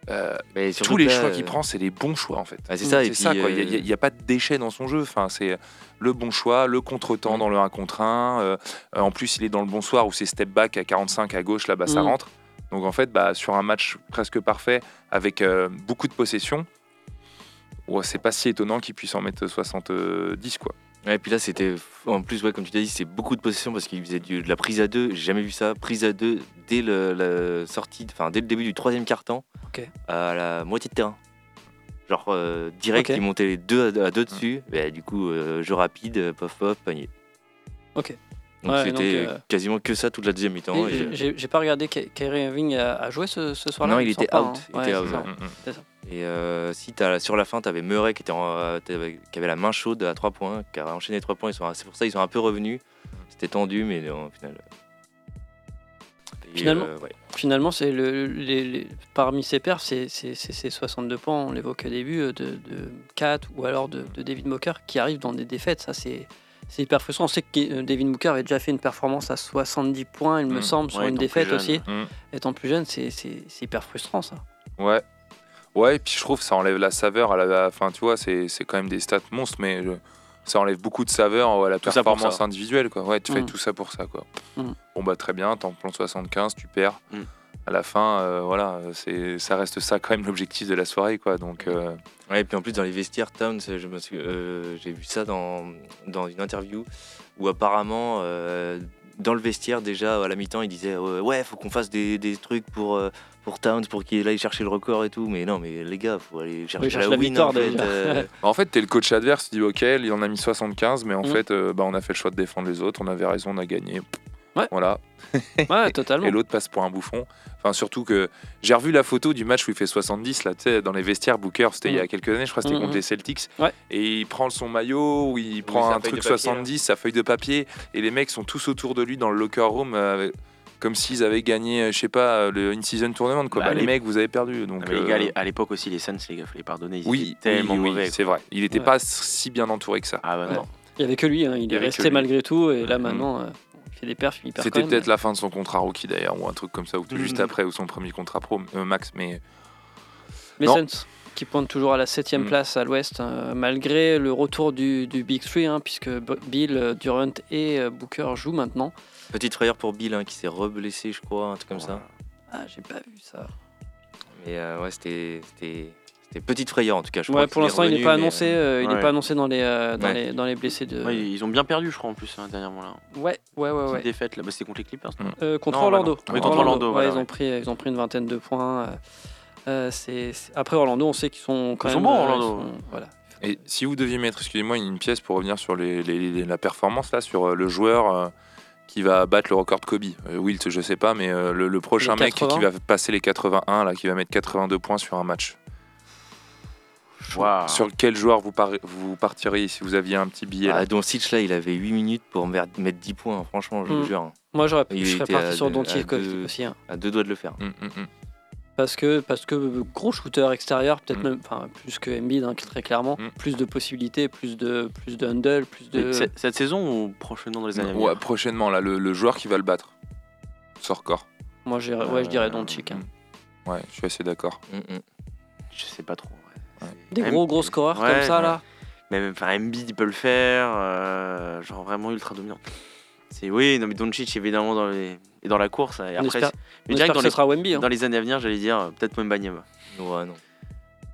euh, Mais tous les là, choix qu'il euh, prend c'est les bons choix en fait. ah, c'est ça. Il n'y a, pas de déchets dans son jeu. Enfin c'est le bon choix, le contre-temps Mm. dans le 1 contre 1. euh, euh, en plus il est dans le bon soir où c'est step back à 45 à gauche là-bas ça Mm. rentre. Donc en fait bah, sur un match presque parfait avec beaucoup de possession. ouais, c'est pas si étonnant qu'il puisse en mettre 70 quoi. Ouais, et puis là, c'était. En plus, ouais, comme tu l'as dit, c'est beaucoup de possession parce qu'il faisait du- de la prise à deux. J'ai jamais vu ça. Prise à deux dès le, la sortie, enfin, dès le début du troisième quart-temps, Ok. à la moitié de terrain. Genre, euh, direct, Ok. il montait les deux à, à deux dessus. Et du coup, euh, jeu rapide, euh, pof, pof, panier. Ok. Donc, Ouais, c'était euh, quasiment que ça toute la deuxième mi-temps. J'ai- pas regardé Ky- Kyrie Irving a, a joué ce, ce soir-là Non, il était pas, out, hein. il était c'est out, ça. Mm, mm. Et euh, si as, sur la fin, tu avais Murray qui, était en, euh, qui avait la main chaude à 3 points, qui a enchaîné 3 points. ils C'est pour ça qu'ils sont un peu revenus. C'était tendu, mais au final. Et, Finalement- euh, ouais. Finalement, c'est le, les, les- parmi ses perfs, c'est ces 62 points, on l'évoque au début, de, de Kat ou alors de, de David Mocker qui arrivent dans des défaites. Ça, c'est hyper frustrant. On sait que David Mooker avait déjà fait une performance à 70 points, il me Mm. semble, sur Ouais, une défaite aussi. Mm. Étant plus jeune, c'est hyper frustrant ça. Ouais. Ouais, et puis je trouve que ça enlève la saveur à la fin, tu vois, c'est c'est quand même des stats monstres, mais ça enlève beaucoup de saveur à la Tout performance individuelle, quoi. Ouais, tu fais Mm. tout ça pour ça, quoi. Mm. Bon, bah très bien, t'en plantes 75, tu perds. Mm. À la fin, euh, voilà, c'est ça reste ça quand même l'objectif de la soirée, quoi. Donc, euh, Ouais, et puis en plus, dans les vestiaires, Towns, je me suis- euh, j'ai vu ça dans, dans une interview où apparemment, euh, dans le vestiaire, déjà, à la mi-temps, il disait euh, Ouais, faut qu'on fasse des, des trucs pour, euh, pour Towns, pour qu'il aille chercher le record et tout. Mais non, mais les gars, faut aller chercher cherche la la win. victoire, en fait, déjà. euh. *laughs* Bah, En fait, t'es le coach adverse, tu dis ok, il en a mis 75, mais en Mm. fait, euh, bah, on a fait le choix de défendre les autres, on avait raison, on a gagné. Ouais. Voilà. Ouais, totalement. *laughs* Et l'autre passe pour un bouffon. Enfin, surtout que j'ai revu la photo du match où il fait 70, là, tu sais, dans les vestiaires Booker, c'était il y a Mm. quelques années, je crois c'était Mm, contre mm. les Celtics. Ouais. Et il prend son maillot, ou il prend un truc de papier, 70, sa feuille de papier, et les mecs sont tous autour de lui dans le locker room. euh, comme s'ils avaient gagné, euh, je sais pas, euh, le in-season tournament. Quoi. Bah, Bah, les les- mecs, vous avez perdu. Donc, Non, les gars, à l'é- à l'époque aussi, les Suns, les gars, fallait pardonner. Ils oui, étaient tellement oui, oui, mauvais. c'est vrai. Il n'était Ouais. pas si bien entouré que ça. Ah bah Ouais. non. Il y avait que lui, hein, il est resté lui. malgré tout, et là maintenant, euh, fait des perfs, C'était peut-être la fin de son contrat rookie d'ailleurs, ou un truc comme ça, ou juste Mhm. après, ou son premier contrat pro, euh, max. Mais. Suns qui pointent toujours à la 7 Mm. place à l'ouest, euh, malgré le retour du, du Big Three, hein, puisque B- Bill, euh, Durant et euh, Booker jouent maintenant. Petite frayeur pour Bill hein, qui s'est reblessé, je crois, un truc comme ça. Ah, j'ai pas vu ça. Mais euh, ouais, c'était c'était- c'était petite frayeur en tout cas. Je Ouais, crois pour l'instant, il n'est pas annoncé. euh, il pas annoncé dans les, euh, dans Ouais. les, dans les blessés de. Ouais, ils ont bien perdu, je crois, en plus, hein, dernièrement. Là. Ouais, ouais, ouais. Petite ouais. défaite, là. Bah, c'était contre les Clippers. non Euh, contre Non, Orlando. Oui, contre Orlando, Ouais, voilà, ils, ont pris, ils ont pris une vingtaine de points. c'est- Après Orlando, on sait qu'ils sont quand Ils même. sont bons, Orlando. sont- voilà. et si vous deviez mettre, excusez-moi, une pièce pour revenir sur les, les- les- la performance là, sur le joueur euh, qui va battre le record de Kobe, Euh, Wilt, je sais pas, mais euh, le, le prochain mec 80? qui va passer les 81 là, qui va mettre 82 points sur un match. Sur quel joueur vous, par- vous partiriez si vous aviez un petit billet là Ah, Doncic là, il avait 8 minutes pour mettre 10 points, hein, franchement, je Mm. vous jure. hein. Moi, j'aurais, Il je serais parti à sur deux- Doncic aussi. hein. À deux doigts de le faire. Hum, hum, hum. Parce que, parce que euh, gros shooter extérieur, peut-être Mm. même, enfin plus que Embiid, hein, très clairement, Mm. plus de possibilités, plus de, plus de handle, plus de. Cette, cette saison ou prochainement dans les années à venir? Ouais, prochainement là, le, le joueur qui va le battre. Sort corps. Moi, je dirais, ouais, je dirais Doncic. hein. Ouais, je suis assez d'accord. Mm, mm. Je sais pas trop. Des gros gros scoreurs Ouais, comme ça ouais. là. Même enfin, Embiid, il peut le faire. euh, genre vraiment ultra dominant. C'est oui, non mais Doncic évidemment dans les est dans la course. Et On après, On mais je dirais espère que que dans ce les, sera Wemby. hein. dans les années à venir, j'allais dire euh, peut-être Wembanyama. Ouais, non.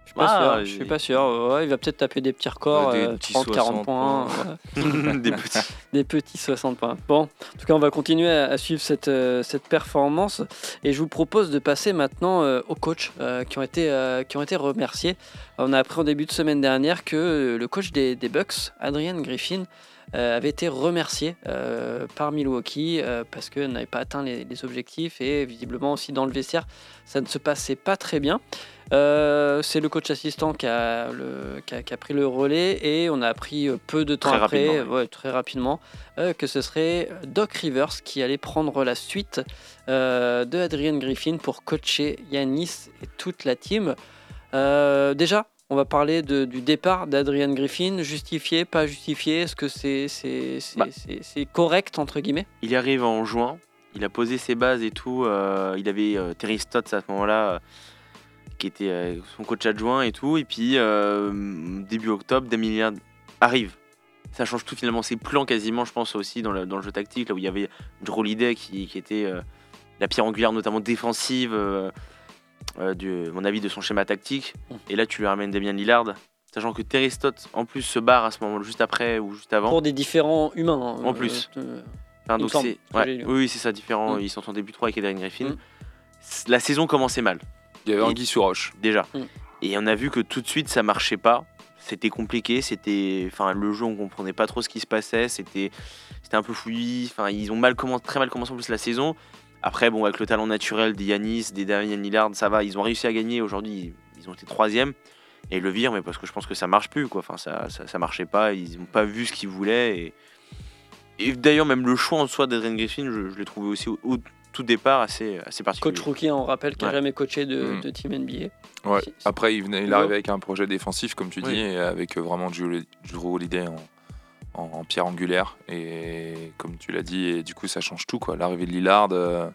Je suis pas Ah, sûr. Je suis il- pas sûr. Ouais, il va peut-être taper des petits records, Ouais, des euh, petits 30, 40 60 points. *laughs* Des petits. *laughs* des petits 60 points. Bon, en tout cas, on va continuer à, à suivre cette, euh, cette performance et je vous propose de passer maintenant euh, aux coachs euh, qui, ont été, euh, qui ont été remerciés. On a appris en début de semaine dernière que euh, le coach des, des Bucks, Adrian Griffin, euh, avait été remercié euh, par Milwaukee euh, parce qu'il n'avait pas atteint les, les objectifs et visiblement aussi dans le vestiaire, ça ne se passait pas très bien. Euh, c'est le coach assistant qui a, le- qui a- qui a pris le relais et on a appris euh, peu de temps Très après, rapidement, ouais, très rapidement, euh, que ce serait Doc Rivers qui allait prendre la suite euh, de Adrian Griffin pour coacher Yanis et toute la team. Euh, déjà, on va parler de- du départ d'Adrian Griffin, justifié, pas justifié, est-ce que c'est c'est- Bah. correct entre guillemets? Il arrive en juin, il a posé ses bases et tout. euh, il avait euh, Terry Stotts à ce moment-là, euh, qui était son coach adjoint et tout. Et puis, début octobre, Lillard arrive. Ça change tout finalement ses plans quasiment, je pense aussi, dans le, dans le jeu tactique, là où il y avait Drew Holiday qui, qui était la pierre angulaire, notamment défensive, euh, euh, du, à mon avis, de son schéma tactique. Mm. Et là, tu lui ramènes Damien Lillard. Sachant que Terry Stotts, en plus, se barre à ce moment, juste après ou juste avant. Pour des différents humains. hein, En plus. euh, Enfin, Il me donc ouais, oui, oui, c'est ça différent. Mm. Ils s'entendaient plus trop avec Adrian Griffin. Mm. La saison commençait mal Il y avait Anguille sur Roche. déjà, Mm. et on a vu que tout de suite ça marchait pas. C'était compliqué, c'était, enfin le jeu on comprenait pas trop ce qui se passait, c'était, c'était un peu fouillis. Enfin ils ont mal commencé, très mal commencé en plus la saison. Après bon avec le talent naturel des Yanis, des Damian Lillard, ça va, ils ont réussi à gagner. Aujourd'hui ils ont été troisième et ils le virent, mais parce que je pense que ça marche plus quoi. Enfin ça, ça, ça marchait pas, ils ont pas vu ce qu'ils voulaient et, et d'ailleurs même le choix en soi d'Adrian Griffin, je, je l'ai trouvé aussi au, au tout départ assez, assez particulier. Coach rookie, on rappelle, qui n'a Ouais. jamais coaché de, Mm. de team NBA. Ouais. Après, il, venait, il arrivait avec un projet défensif, comme tu Oui. dis, et avec euh, vraiment Drew Holiday en, en- en pierre angulaire. Et comme tu l'as dit, et du coup, ça change tout. quoi. L'arrivée de Lillard, euh,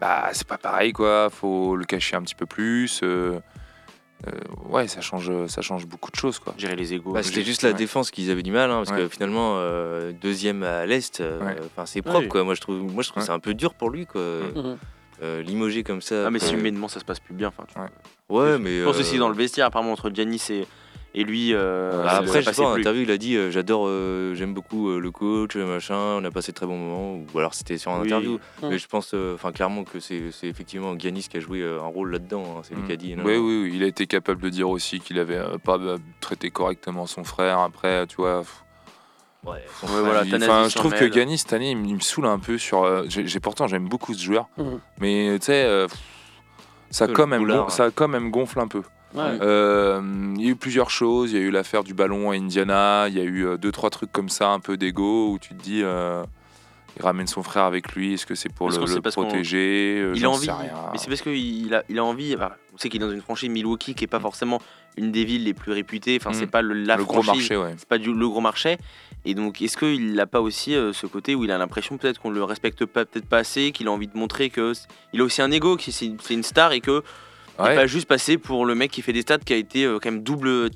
bah, c'est pas pareil. quoi. faut le cacher un petit peu plus. euh, euh, ouais, ça change, ça change beaucoup de choses. quoi. Gérer les égos. Bah, C'était juste la ouais. défense qu'ils avaient du mal, hein, parce Ouais. que finalement, euh, deuxième à l'Est, euh, Ouais. enfin, c'est propre. Quoi. Moi, je trouve, moi, je trouve Ouais. c'est un peu dur pour lui. Quoi. Mm. Euh, limogé comme ça. Ah mais si humainement ça se passe plus bien. Enfin, tu Ouais. Ouais, mais. Je pense euh, aussi dans le vestiaire, apparemment entre Giannis et, Et lui, euh, Bah, ça après, je sais pas, en interview, il a dit euh, J'adore, euh, j'aime beaucoup euh, le coach, machin, on a passé de très bons moments. Ou alors c'était sur un Oui. interview. Mm. Mais je pense euh, enfin clairement que c'est c'est effectivement Giannis qui a joué euh, un rôle là-dedans. hein, C'est lui qui a dit. non, Oui, oui, oui, il a été capable de dire aussi qu'il avait euh, pas traité correctement son frère. Après, tu vois. pff, Ouais, son Ouais, frère, voilà, il- je trouve que. Giannis cette année, il, me- il me saoule un peu sur. euh, j'ai j'ai- pourtant, j'aime beaucoup ce joueur, Mhm. mais tu sais, euh, ça quand même, boulard, gon- ça quand même gonfle un peu. Ouais. Euh, il y a eu plusieurs choses. Il y a eu l'affaire du ballon à Indiana. Il y a eu euh, deux, trois trucs comme ça, un peu d'égo, où tu te dis. euh, il ramène son frère avec lui. Est-ce que c'est pour le, le protéger? Euh, Il a envie, sais rien. mais c'est parce qu'il a, il a envie. bah, on sait qu'il est dans une franchise Milwaukee qui est pas forcément une des villes les plus réputées. Enfin, c'est Mm. pas le, la le gros franchise, marché, ouais. c'est pas du, le gros marché. Et donc, est-ce qu'il n'a pas aussi euh, ce côté où il a l'impression peut-être qu'on le respecte pas, peut-être pas assez, qu'il a envie de montrer que c- il a aussi un ego, que c'est une star et que N'est pas juste passé pour le mec qui fait des stats, qui a été euh, quand même double, euh,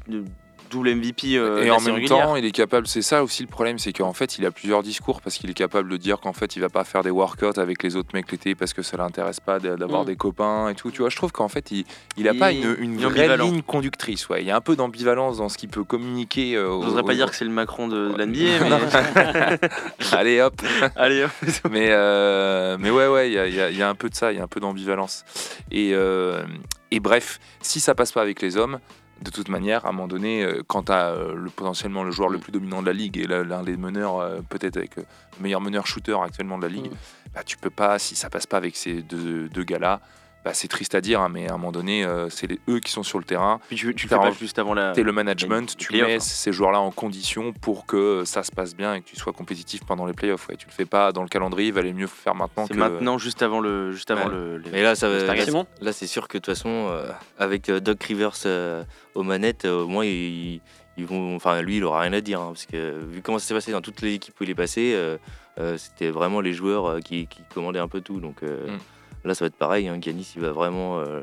double MVP. euh, Et en même régulière. temps, il est capable, c'est ça aussi le problème, c'est qu'en fait, il a plusieurs discours parce qu'il est capable de dire qu'en fait, il va pas faire des workouts avec les autres mecs l'été parce que ça l'intéresse pas d'avoir Mm. des copains et tout. Tu vois, je trouve qu'en fait, il, il a pas une, une il est vraie ligne conductrice. Ouais. Il y a un peu d'ambivalence dans ce qu'il peut communiquer. euh, Je aux- pas aux- dire que c'est le Macron de, de l'NBA, mais *laughs* Allez hop. *laughs* allez. hop. *laughs* mais, euh, mais ouais, ouais, il y a, y a un peu de ça, il y a un peu d'ambivalence. Et, euh, et bref, si ça passe pas avec les hommes, de toute manière, à un moment donné, euh, quand tu as le, potentiellement le joueur le plus dominant de la ligue et l'un des meneurs, euh, peut-être avec euh, le meilleur meneur shooter actuellement de la ligue, Mm. bah, tu peux pas, si ça passe pas avec ces deux, deux gars-là, bah, c'est triste à dire, hein, mais à un moment donné, euh, c'est eux qui sont sur le terrain. Puis tu, tu le fais pas juste avant la. T'es le management, les tu playoffs, mets hein. ces joueurs-là en condition pour que ça se passe bien et que tu sois compétitif pendant les playoffs. Ouais. Tu le fais pas dans le calendrier, il valait mieux faire maintenant C'est que. maintenant, juste avant le, juste avant Ouais. le. les- Mais là, ça va. Là, Simon là, c'est sûr que de toute façon, euh, avec euh, Doc Rivers euh, aux manettes, euh, au moins ils, ils vont. Enfin, lui, il aura rien à dire hein, parce que vu comment ça s'est passé dans toutes les équipes où il est passé, euh, euh, c'était vraiment les joueurs euh, qui, qui commandaient un peu tout. Donc euh, Mm. Là, ça va être pareil. Hein, Giannis, il va vraiment euh,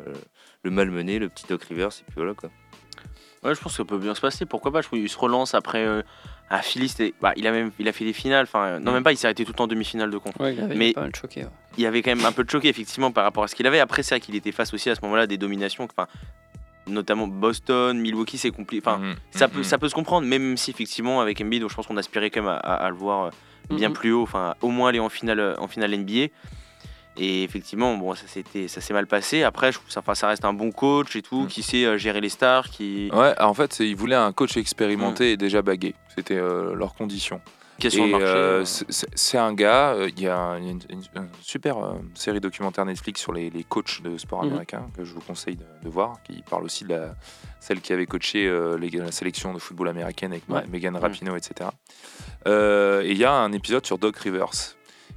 le malmener, le petit Doc Rivers, et puis voilà quoi. Ouais, je pense que ça peut bien se passer. Pourquoi pas Je trouve qu'il se relance après. euh, à Philly, bah, il a même, il a fait des finales. Enfin, euh, non, Mm. même pas. Il s'est arrêté tout le temps en demi-finale de. Ouais, il avait Mais- pas mal choqué. ouais. Il avait quand même un peu de choqué effectivement par rapport à ce qu'il avait. Après, c'est vrai qu'il était face aussi à ce moment-là à des dominations. Enfin, notamment Boston, Milwaukee, c'est compliqué. Enfin, Mhm, ça mhm. peut, ça peut se comprendre, même si effectivement avec Embiid, je pense qu'on aspirait quand même à, à- à le voir euh, bien plus haut, enfin au moins aller en finale, en finale NBA. Et effectivement, bon, ça ça s'est mal passé. Après, je trouve ça, enfin, ça reste un bon coach et tout, Mhm. qui sait euh, gérer les stars, qui, Ouais, en fait, ils voulaient un coach expérimenté et déjà bagué. C'était euh, leur condition. euh, euh. c'est- un gars, il y a une, une- une super série documentaire Netflix sur les, les coachs de sport Mhm. américain que je vous conseille de, de voir, qui parle aussi de la, celle qui avait coaché les- la sélection de football américaine avec. Megan Rapinoe, etc. Et il y a un épisode sur Doc Rivers.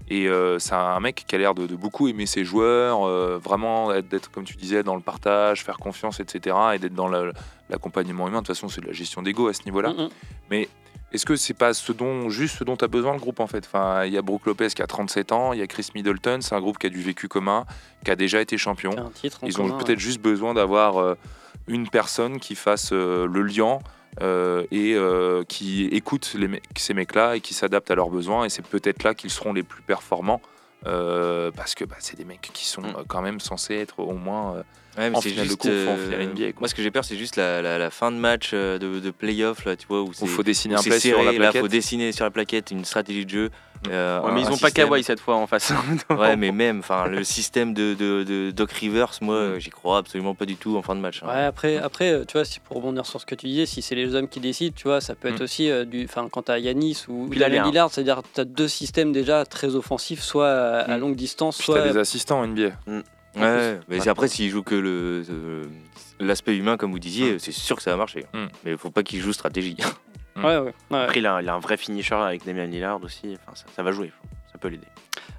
Et euh, c'est un mec qui a l'air de, de beaucoup aimer ses joueurs, euh, vraiment être- d'être, comme tu disais, dans le partage, faire confiance, etc. Et d'être dans la- l'accompagnement humain. De toute façon, c'est de la gestion d'ego à ce niveau-là. Mm, mm. Est-ce que c'est pas ce dont, juste ce dont tu as besoin le groupe en fait? Enfin, Il y a Brook Lopez qui a 37 ans, il y a Chris Middleton, c'est un groupe qui a du vécu commun, qui a déjà été champion. Titre Ils ont peut-être juste besoin d'avoir euh, une personne qui fasse le lien euh, et euh, qui écoute les mecs- ces mecs-là et qui s'adapte à leurs besoins. Et c'est peut-être là qu'ils seront les plus performants. euh, parce que bah, c'est des mecs qui sont Mm. quand même censés être au moins Ouais, mais En finale de juste. conf, en euh, finale NBA, quoi. moi, ce que j'ai peur, c'est juste la, la- la fin de match de, de playoff, là, tu vois, où il faut dessiner un play sur serré, la là, plaquette. faut dessiner sur la plaquette une stratégie de jeu. Euh, Ouais, mais ils ont pas. Kawhi cette fois en face. *laughs* Ouais, mais même, enfin, le système de, de, de Doc Rivers, moi, Mm. j'y crois absolument pas du tout en fin de match. hein. Ouais, après, après, euh, tu vois, si pour rebondir sur ce que tu disais, si c'est les hommes qui décident, tu vois, ça peut être Mm. aussi euh, du. Enfin, quand t'as Yanis ou Puis Lillard, c'est-à-dire que t'as deux systèmes déjà très offensifs, soit à, à Mm. longue distance, Puis soit. t'as des assistants en NBA. Ouais, mais c'est Ouais. après, s'il joue que le, euh, l'aspect humain, comme vous disiez, c'est sûr que ça va marcher. Mm. Mais il faut pas qu'il joue stratégie. *laughs* Ouais, ouais. ouais. Après, il a, il a un vrai finisher avec Damian Lillard aussi. Enfin, ça, ça va jouer. Ça peut l'aider.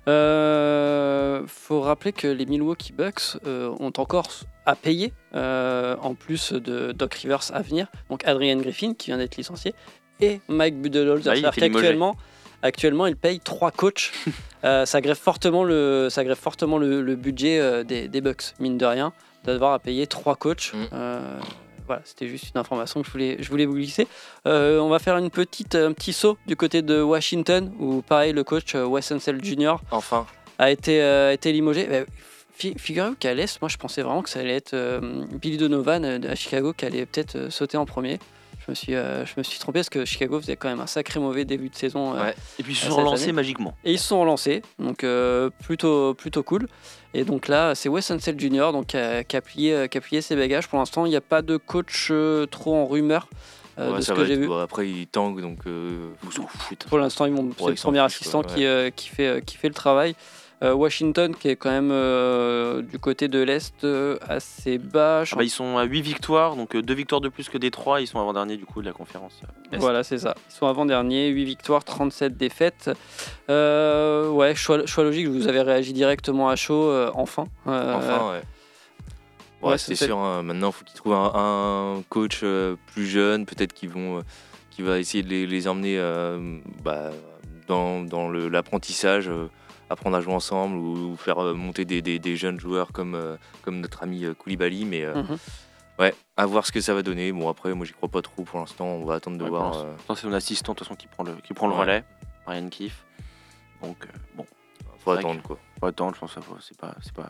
Euh, faut rappeler que les Milwaukee Bucks euh, ont encore à payer, euh, en plus de Doc Rivers à venir. Donc Adrian Griffin, qui vient d'être licencié, et Mike Budenholzer. Ah, il limogé. qu'actuellement, actuellement, ils payent trois coachs. *laughs* Euh, ça grève fortement le, ça grève fortement le, le budget des, des Bucks, mine de rien, d'avoir à payer trois coachs. Mm. Euh, voilà, c'était juste une information que je voulais, je voulais vous glisser. Euh, on va faire une petite, un petit saut du côté de Washington, où pareil, le coach euh, Wes Unseld Jr Enfin. a été, euh, été limogé. Bah, fi- Figurez-vous qu'à l'Est, moi je pensais vraiment que ça allait être euh, Billy Donovan euh, à Chicago qui allait peut-être euh, sauter en premier. Je me suis, euh, je me suis trompé parce que Chicago faisait quand même un sacré mauvais début de saison. euh, Ouais. Et puis ils se sont relancés année. magiquement. Et ils se sont relancés, donc euh, plutôt, plutôt cool. Et donc là, c'est Wes Unseld Jr. Donc, qui, a, qui a plié, qui a plié ses bagages. Pour l'instant, il n'y a pas de coach trop en rumeur euh, Ouais, de ce que j'ai vu. après, il tangue, donc. euh, Vous foutez. Pour l'instant, ils m'ont- c'est le ils premier assistant qui, euh, qui, fait, qui fait le travail. Euh, Washington, qui est quand même euh, du côté de l'Est euh, assez bas. Ah bah, ils sont à 8 victoires, donc 2 victoires de plus que Détroit. Ils sont avant-dernier du coup de la conférence. euh, Est. Voilà, c'est ça. Ils sont avant-dernier, 8 victoires, 37 défaites. Euh, ouais, choix, choix logique, vous avez réagi directement à chaud, euh, enfin. Euh, Enfin, ouais. ouais, Ouais, c'est sûr. hein, maintenant, il faut qu'ils trouvent un, un coach euh, plus jeune, peut-être qu'ils vont, euh, qui va essayer de les, les emmener euh, bah, dans, l'apprentissage, euh, apprendre à jouer ensemble ou, faire euh, monter des, des- des jeunes joueurs comme, euh, comme notre ami euh, Koulibaly. Mais Mhm. ouais, à voir ce que ça va donner. Bon, après, moi, j'y crois pas trop pour l'instant. On va attendre de Ouais, voir. euh, c'est mon assistant de toute façon qui prend le, qui prend le Ouais. relais, Ryan Keefe. Donc euh, bon, faut attendre quoi. faut attendre, je pense que ça c'est pas, c'est pas,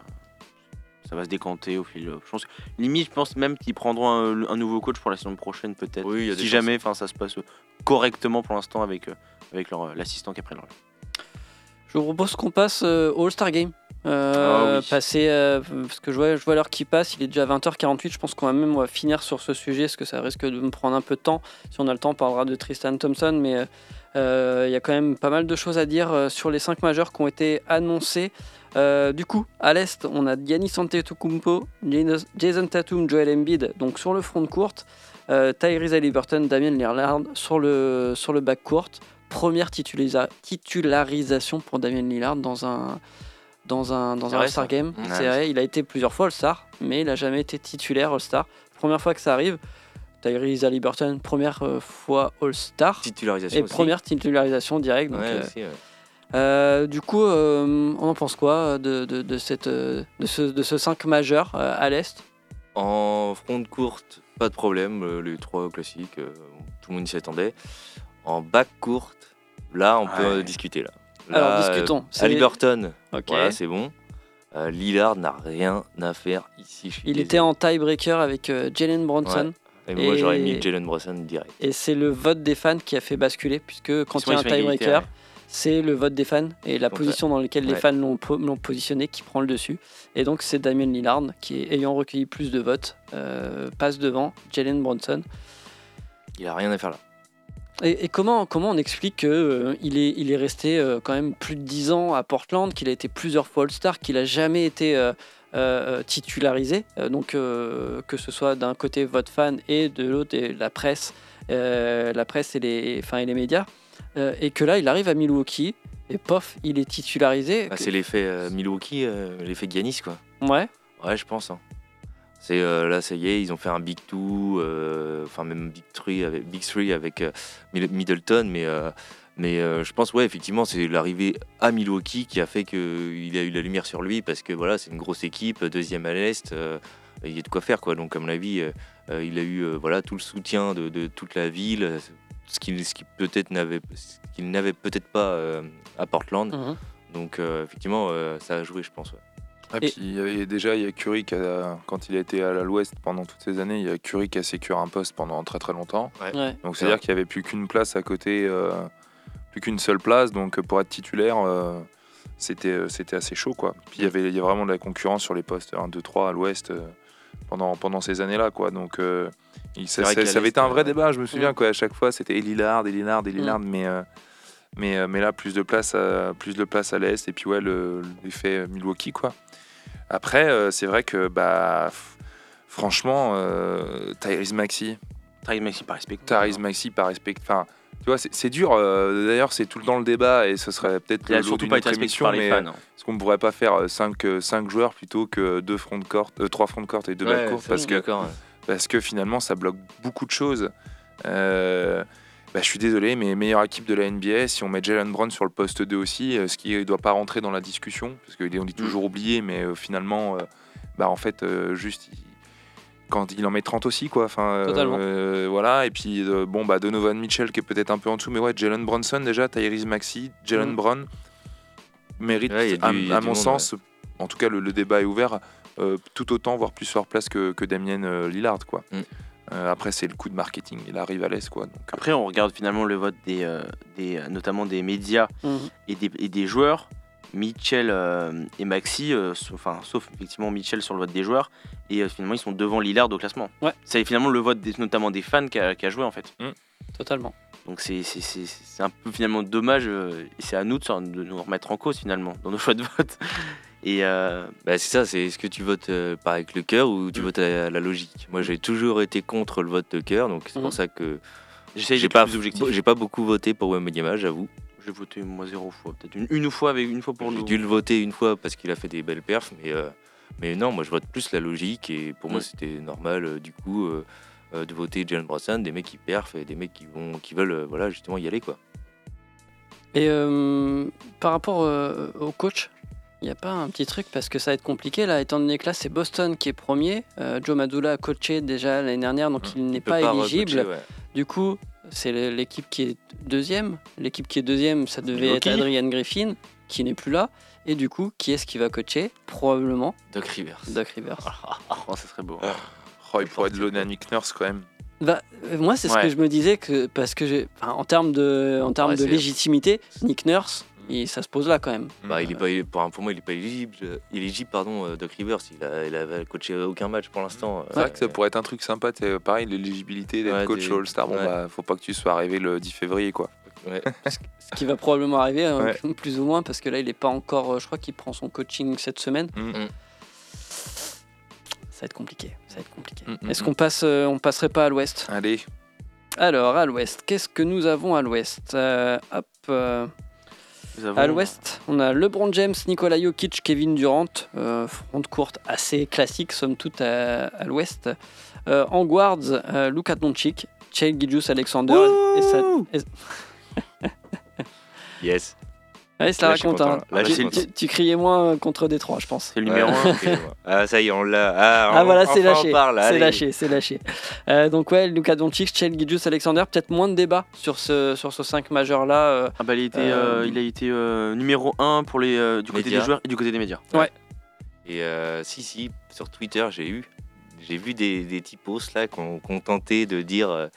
ça va se décanter au fil. Je pense, limite, je pense même qu'ils prendront un, un nouveau coach pour la saison prochaine peut-être. Oui, si jamais, enfin, ça se passe correctement pour l'instant avec, euh, avec leur, l'assistant qui a pris le relais. Je vous propose qu'on passe euh, au All-Star Game. Euh, Ah oui. passer, euh, parce que je vois, je vois l'heure qui passe, il est déjà 20h48. Je pense qu'on va même on va finir sur ce sujet, parce que ça risque de me prendre un peu de temps. Si on a le temps, on parlera de Tristan Thompson, mais euh, il y a quand même pas mal de choses à dire sur les 5 majeurs qui ont été annoncés. Du coup, à l'Est, on a Giannis Antetokounmpo, Jason- Jason Tatum, Joel Embiid, donc sur le front de courte, euh, Tyrese Haliburton, Damien Lillard sur le, sur le back court. Première titulisa- titularisation pour Damien Lillard dans un, dans un, dans un All-Star. Game. Ouais, C'est vrai, il a été plusieurs fois All-Star, mais il n'a jamais été titulaire All-Star. Première fois que ça arrive. Tyrese Haliburton, première euh, fois All-Star. Titularisation Et aussi. première titularisation directe. Ouais, euh, ouais. euh, du coup, euh, on en pense quoi de, de, de cette, de, ce, de ce 5 majeur à l'Est? En front courte, pas de problème, les trois classiques, tout le monde s'y attendait. En back courte, là on peut Ouais. discuter là. Alors, discutons. euh, C'est- Haliburton, Ok. voilà, c'est bon. Euh, Lillard n'a rien à faire ici. Il désolé. était en tiebreaker avec euh, Jalen Bronson. Et moi j'aurais mis Jalen Brunson direct. Et c'est le vote des fans qui a fait basculer, puisque quand il y a un tiebreaker, ouais. c'est le vote des fans et la Donc, position dans laquelle les fans l'ont po- l'ont positionné qui prend le dessus. Et donc c'est Damien Lillard qui, ayant recueilli plus de votes, euh, passe devant Jalen Bronson. Il a rien à faire là. Et, et comment, comment on explique qu'il est, il est resté euh, quand même plus de 10 ans à Portland, qu'il a été plusieurs fois All-Star, qu'il a jamais été euh, euh, titularisé, euh, donc euh, que ce soit d'un côté votre fan et de l'autre la presse, euh, la presse et les, enfin, et les médias, euh, et que là il arrive à Milwaukee et pof, il est titularisé. Bah, c'est l'effet euh, Milwaukee, euh, l'effet Giannis quoi. Ouais, Ouais, je pense. hein. C'est euh, là, ça y est, ils ont fait un Big Two, euh, enfin même Big Three avec Big Three avec euh, Mid- Middleton, mais mais je pense ouais, effectivement, c'est l'arrivée à Milwaukee qui a fait qu'il a eu la lumière sur lui parce que voilà, c'est une grosse équipe, deuxième à l'est, il y a de quoi faire quoi. Donc comme la vie, il a eu voilà tout le soutien de, de toute la ville, ce qu'il ce peut-être n'avait qu'il n'avait peut-être pas à Portland. Mhm. Donc effectivement, ça a joué, je pense. ouais. Et Et- puis il y avait déjà il y a Curry qui a- quand il a été à l'Ouest pendant toutes ces années, il y a Curry qui a sécuré un poste pendant très très longtemps. ouais. Donc C'est c'est à dire qu'il n'y avait plus qu'une place à côté, euh, plus qu'une seule place. Donc pour être titulaire, euh, c'était euh, c'était assez chaud quoi. Puis il y avait il y a vraiment de la concurrence sur les postes 1, 2, 3 à l'Ouest euh, pendant pendant ces années-là quoi. Donc euh, il- ça, avait été un vrai euh, débat. Je me souviens quoi. À chaque fois c'était et Lillard, et Lillard, mais euh, mais, euh, mais là, plus de place à, plus de place à l'Est. Et puis, ouais, le- l'effet Milwaukee, quoi. Après, euh, c'est vrai que, bah, franchement, euh, Tyrese Maxi, Tyrese Maxey par respect. Tyrese Maxi, par respect. Enfin, tu vois, c'est dur. euh, D'ailleurs, c'est tout le temps le débat et ce serait peut-être le surtout pas été émission, par les mais fans. hein. est-ce qu'on ne pourrait pas faire 5 joueurs plutôt que deux front de court, 3 fronts de court et deux Ouais, backcourt ça, parce que ouais. parce que finalement ça bloque beaucoup de choses. Euh, bah, je suis désolé, mais meilleure équipe de la NBA, si on met Jalen Brown sur le poste 2 aussi, euh, ce qui ne doit pas rentrer dans la discussion, parce qu'on dit toujours oublié, mais euh, finalement, euh, bah, en fait, euh, juste, il- quand il en met 30 aussi, quoi. Enfin, euh, euh, voilà, et puis, euh, bon, bah, Donovan Mitchell qui est peut-être un peu en dessous, mais ouais, Jalen Bronson déjà, Tyrese Maxi, Jalen Mm. Brown mérite, Ouais, du- à, mon monde, sens, en tout cas, le, le débat est ouvert, euh, tout autant, voire plus leur place que, que Damien euh, Lillard, quoi. Mm. Euh, après, c'est le coup de marketing. Il arrive à l'Est, quoi. Donc, euh, Après, on regarde finalement le vote des, euh, des notamment des médias Mhm. et des, et des joueurs. Mitchell euh, et Maxi, euh, sauf, enfin, sauf effectivement Mitchell sur le vote des joueurs, et euh, finalement ils sont devant Lillard au classement. Ouais. C'est finalement le vote des- notamment des fans qui a, qui a joué en fait. Totalement. Donc c'est c'est- c'est- c'est un peu finalement dommage, euh, et c'est à nous de nous remettre en cause finalement dans nos choix de vote. Et euh, Bah, c'est ça, c'est est-ce que tu votes euh, par avec le cœur ou tu Mm. votes à la logique? Moi j'ai toujours été contre le vote de cœur, donc c'est Mm. pour ça que j'ai pas, j'ai beaucoup voté pour Wembanyama, j'avoue. J'ai voté moi zéro fois, peut-être une, une fois avec une fois pour J'ai nous. dû le voter une fois parce qu'il a fait des belles perfs, mais, euh, mais non, moi je vote plus la logique et pour moi Mm. c'était normal euh, du coup euh, euh, de voter Jalen Brunson, des mecs qui perfent et des mecs qui, vont, qui veulent euh, voilà, justement y aller quoi. Et euh, par rapport euh, au coach, il n'y a pas un petit truc parce que ça va être compliqué là, étant donné que là c'est Boston qui est premier. Euh, Joe Madula a coaché déjà l'année dernière, donc il n'est Il peut pas, éligible. ouais. Du coup, c'est l'équipe qui est deuxième. L'équipe qui est deuxième, ça devait être Adrian Griffin, qui n'est plus là. Et du coup, qui est-ce qui va coacher? Probablement Doc Rivers. Doc Rivers. *laughs* Oh, ça serait beau. oh, il pourrait être l'honneur à Nick Nurse, quand même. Bah, euh, moi, c'est ce Ouais. que je me disais que parce que j'ai, enfin, en termes de, en termes Ouais, de c'est- légitimité, Nick Nurse, il- ça se pose là quand même. Bah, il est pas, pour, pour moi, il est pas éligible. éligible pardon, euh, Doc Rivers. Il a, il a coaché aucun match pour l'instant. C'est vrai que ça pourrait être un truc sympa, sais, pareil, l'éligibilité d'être Ouais, coach All-Star. Bon, ouais. bah, faut pas que tu sois arrivé le 10 février, quoi. Ouais. *laughs* Ce qui va probablement arriver, hein, *laughs* plus ou moins, parce que là, il n'est pas encore. euh, Je crois qu'il prend son coaching cette semaine. Mm. Mm. Ça va être compliqué. Ça va être compliqué. Mm, Est-ce qu'on passe, euh, on passerait pas à l'Ouest? Allez, Alors, à l'Ouest, qu'est-ce que nous avons à l'Ouest? Euh, Hop. À l'ouest, on a LeBron James, Nikola Jokic, Kevin Durant, euh, front courte assez classique, somme toute, à, à l'ouest. Euh, en guards, euh, Luka Doncic, Chey Gilgeous Alexander et ça. et- *laughs* *laughs* Yes. Ouais, se la Là, raconte. content, hein. là. Tu- criais moins contre Détroit, je pense. C'est le numéro Ouais, 1. ok, *laughs* ouais. Ah, ça y est, on l'a. Ah, Ah on- voilà, c'est lâché. C'est allez. lâché, c'est lâché. Euh, donc ouais, Luka Doncic, Chey Gilgeous Alexander, peut-être moins de débat sur ce sur ce 5 majeur là. euh, Ah bah, il, a été, Euh, euh, il a été euh, numéro 1 pour les, euh, du côté Médias. des joueurs et du côté des médias. Et euh, si, si, sur Twitter, j'ai eu. J'ai vu des, des typos là qui ont tenté de dire euh,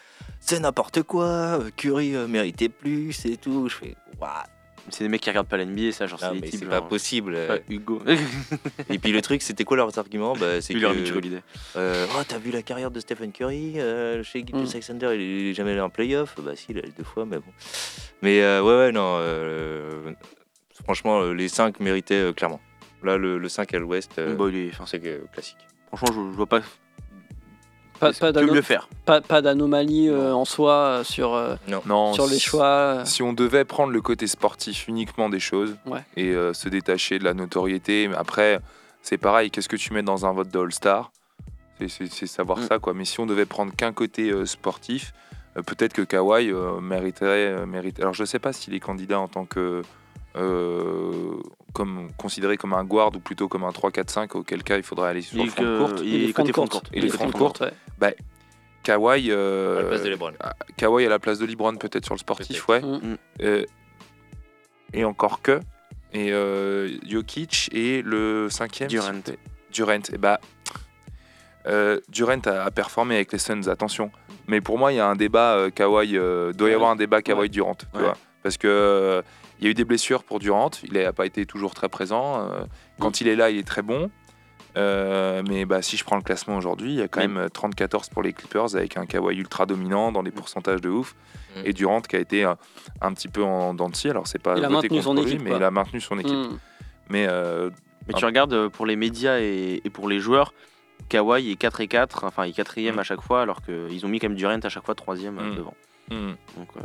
c'est n'importe quoi, euh, Curry euh, méritait plus et tout. Je fais waouh, C'est des mecs qui regardent pas la NBA, ça, genre c'est c'est pas genre- possible. euh. Ouais, Hugo. *laughs* Et puis le truc, c'était quoi leurs arguments bah, C'est que leur euh, oh, t'as vu la carrière de Stephen Curry euh, chez Gilgeous Mm. Alexander, il est jamais allé en playoff. Bah si, il a deux fois, mais bon. Mais euh, ouais, ouais, non. euh, franchement, euh, les 5 méritaient euh, clairement. Là, le, le 5 à l'ouest, euh, Bah, il c'est que- classique. franchement, je, je vois pas pas, que pas, mieux d'ano- le faire. pas, pas d'anomalie euh, en soi euh, sur, euh, non. sur les choix. euh. Si on devait prendre le côté sportif uniquement des choses Ouais. et euh, se détacher de la notoriété, mais après, c'est pareil, qu'est-ce que tu mets dans un vote de All-Star? C'est- savoir Mm. ça, quoi. Mais si on devait prendre qu'un côté euh, sportif, euh, peut-être que Kawhi euh, mériterait, euh, mérite- Alors, je sais pas s'il est candidat en tant que. Comme, considéré comme un guard ou plutôt comme un 3-4-5, auquel cas il faudrait aller sur le front que- courte. il est les fronts front de courte. Et les fronts fronts de courte, ouais. Kawhi, À euh, la place de LeBron. Kawhi à la place de LeBron peut-être sur le sportif, ouais. Mm. Mm. Euh, et encore que. Et euh, Jokic et le cinquième. Durant. Durant. Et bah, euh, Durant a, a performé avec les Suns, attention. Mais pour moi, il y a un débat euh, Kawhi. euh, doit y Ouais. avoir un débat Kawhi Ouais. Durant. tu Ouais. vois. Parce que euh, il y a eu des blessures pour Durant. Il n'a pas été toujours très présent. euh, quand il est là, il est très bon. Euh, mais bah, si je prends le classement aujourd'hui, il y a quand même euh, 30-14 pour les Clippers avec un Kawhi ultra dominant dans les pourcentages de ouf. Mm. Et Durant qui a été euh, un petit peu en dents. Alors c'est pas Il a maintenu son lui, équipe, mais il a maintenu son équipe. Mm. Mais euh, Mais Ah. tu regardes euh, pour les médias et, et pour les joueurs, Kawhi est 4 et 4, enfin il est 4 Mm. à chaque fois, alors qu'ils ont mis quand même Durant à chaque fois 3 Mm. devant. Donc euh,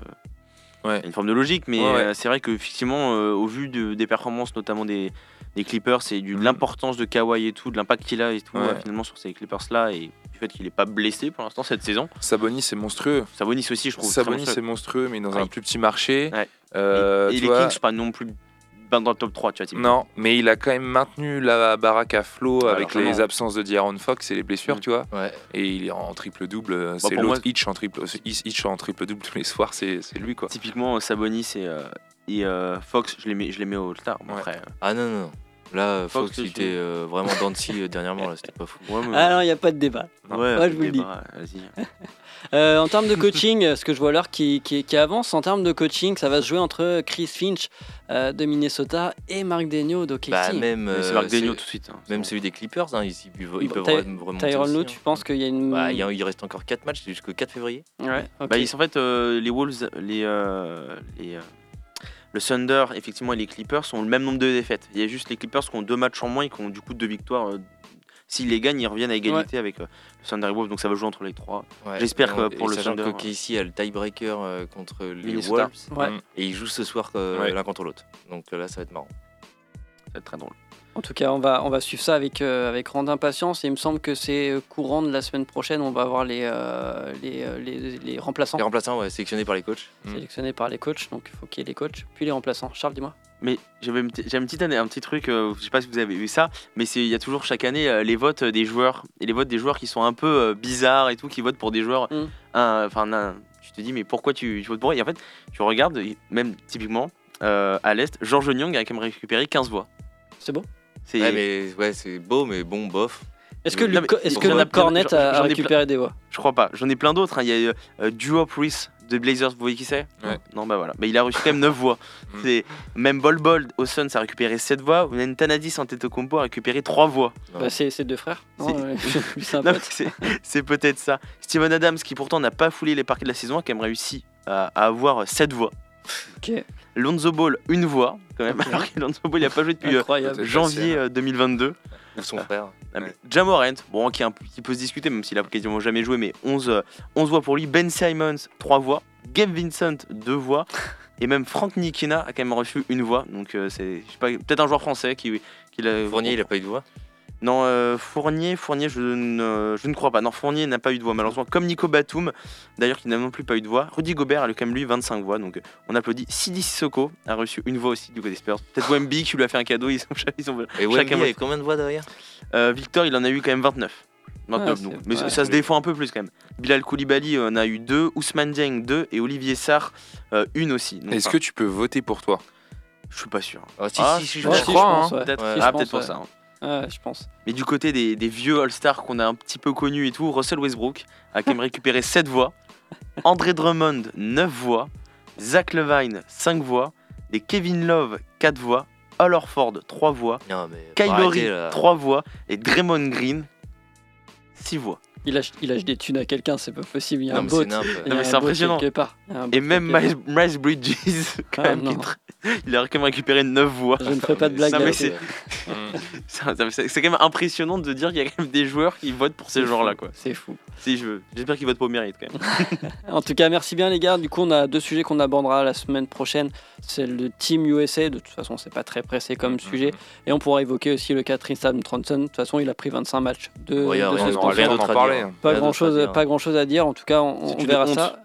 Ouais. une forme de logique, mais Ouais, ouais. euh, c'est vrai qu'effectivement, euh, au vu de- des performances, notamment des, des Clippers, et du- de Mm. l'importance de Kawhi et tout, de l'impact qu'il a et tout, Ouais. finalement sur ces Clippers-là, et du fait qu'il n'est pas blessé pour l'instant cette saison. Sabonis c'est monstrueux. Sabonis aussi, je trouve. Sabonis c'est monstrueux, mais dans Ouais. un plus petit marché. Ouais. Euh, et et les vois, Kings, pas non plus dans le top 3, tu vois. Non, mais il a quand même maintenu la baraque à flot avec les absences de D'Aaron Fox et les blessures, Mm. tu vois. Ouais. Et il est en triple double. C'est pour l'autre moi- Hitch en triple, Hitch en triple double tous les soirs, c'est c'est lui quoi. Typiquement, Sabonis et, euh, et euh, Fox, je les mets, je les mets au euh, Ah non, non, non. Là, Fox, Fox, je il était euh, vraiment dans le scie, euh, dernièrement, là, c'était pas fou. Ouais, mais- Ah non, il n'y a pas de débat. ouais, ouais, je vous le dis. *laughs* Euh, en termes de coaching, euh, ce que je vois l'heure qui, qui, qui avance, en termes de coaching, ça va se jouer entre Chris Finch euh, de Minnesota et Marc Degnaud d'OKC. Bah, même, Mais C'est euh, Marc Degnaud tout de suite. hein. même celui des Clippers, hein, ils, ils- ils Bon, peuvent remonter. Aussi, Lue, hein. tu penses qu'il y a une. Bah, il, y a- il reste encore 4 matchs, c'est jusqu'au 4 février. Ouais. Bah, ils sont en fait euh, les Wolves, les, euh, les, euh, le Thunder, effectivement, et les Clippers ont le même nombre de défaites. Il y a juste les Clippers qui ont deux matchs en moins et qui ont du coup deux victoires. euh, S'ils les gagnent, ils reviennent à égalité avec euh, le Thunder et Wolves, donc ça va jouer entre les trois. Ouais. J'espère que pour et le sachant Thunder, que KC a le tiebreaker euh, contre les. Wolves Ouais. Et ils jouent ce soir euh, Ouais. l'un contre l'autre. Donc là, ça va être marrant. Ça va être très drôle. En tout cas, on va, on va suivre ça avec, euh, avec grande impatience. Et il me semble que c'est euh, courant de la semaine prochaine. On va avoir les, euh, les, euh, les, les remplaçants Les remplaçants, ouais, sélectionnés par les coachs. Mm. sélectionnés par les coachs. Donc il faut qu'il y ait les coachs, puis les remplaçants. Charles, dis-moi. Mais j'avais petite année- un petit truc, euh, je sais pas si vous avez vu ça, mais c'est il y a toujours chaque année euh, les votes des joueurs et les votes des joueurs qui sont un peu euh, bizarres et tout, qui votent pour des joueurs. Mm. un- Enfin, un- tu te dis mais pourquoi tu, tu votes pour eux? Et en fait, tu regardes, même typiquement euh, à l'est, Georges Young a quand même récupéré 15 voix. C'est beau C'est Ouais, mais ouais, c'est beau, mais bon, bof. Est-ce que est-ce pour que j'en a, a j'en ai récupéré des voix? Je crois pas. J'en ai plein d'autres. hein. Il y a eu euh, Duo Priest de Blazers, vous voyez qui c'est? Ouais. Non, bah voilà. Mais il a reçu quand même 9 voix. Mm. C'est Même Bol Bol au Suns a récupéré 7 voix. Même Tanadis Antetokounmpo a récupéré 3 voix. Bah, C'est c'est deux frères. Non, C'est- ouais, *laughs* lui, c'est un Non, mais pote. c'est c'est peut-être ça. Steven Adams, qui pourtant n'a pas foulé les parquets de la saison, a quand même réussi à, à avoir 7 voix. Ok, Lonzo Ball, une voix, quand même. Alors que Lonzo Ball, il a pas joué depuis euh, incroyable. janvier passé, euh, 2022. Ou son frère. Ah, mais Ouais. Jamorant, bon, qui, un peut se discuter, même s'il a quasiment jamais joué, mais 11, euh, 11 voix pour lui. Ben Simons, 3 voix. Gabe Vincent, 2 voix. *laughs* Et même Frank Nikina a quand même reçu une voix. Donc, euh, c'est je sais pas, peut-être un joueur français qui, qui l'a. Fournier, il a pas eu de voix. Non, euh, Fournier, Fournier, je ne, je ne crois pas. Non, Fournier n'a pas eu de voix, malheureusement. Comme Nico Batum, d'ailleurs, qui n'a non plus pas eu de voix. Rudy Gobert a eu quand même lui 25 voix. Donc, euh, on applaudit. Sidi Sissoko a reçu une voix aussi du côté des Spurs. Peut-être Wemby qui lui a fait un cadeau. Ils sont, *laughs* ils sont- Et Chacun Wemby avait combien de voix derrière? Euh, Victor, il en a eu quand même 29. 29 Ah, c'est- donc. Mais ouais. ça se défend un peu plus quand même. Bilal Koulibaly en a eu 2, Ousmane Dieng 2 et Olivier Sarr euh, une aussi. Est-ce enfin, que tu peux voter pour toi? Je suis pas sûr. Ah, si, Ah, si, si, je je crois, pense, hein. ouais. Peut-être ah, peut-être pour ça. hein. Ouais, je pense. Mais du côté des, des vieux All-Stars qu'on a un petit peu connus et tout, Russell Westbrook a quand même *laughs* récupéré 7 voix. André Drummond, 9 voix. Zach Levine, 5 voix. Et Kevin Love, 4 voix. Al Horford, 3 voix. Non, mais. faut Kyle arrêter, Lowry, là. 3 voix. Et Draymond Green, 6 voix. Il lâche, il lâche des thunes à quelqu'un, c'est pas possible. Il y a Non, un bot. c'est impressionnant. Et même Miles, Miles Bridges, *laughs* quand Ah, même, *laughs* il a quand même récupéré 9 voix. Je ne ferai pas de blague *laughs* c'est- quand même impressionnant de dire qu'il y a quand même des joueurs qui votent pour ces fou, quoi. C'est fou. Si je veux. J'espère qu'ils votent pour mérite quand même. En tout cas, merci bien les gars. Du coup, on a deux sujets qu'on abordera la semaine prochaine. C'est le Team USA. De toute façon, c'est pas très pressé comme sujet. Et on pourra évoquer aussi le cas Tristan Thompson. De toute façon, il a pris 25 matchs de, Ouais, de rien- on aura rien le parler. Pas Rien grand chose, dire. pas grand chose à dire. En tout cas, on, verra ça.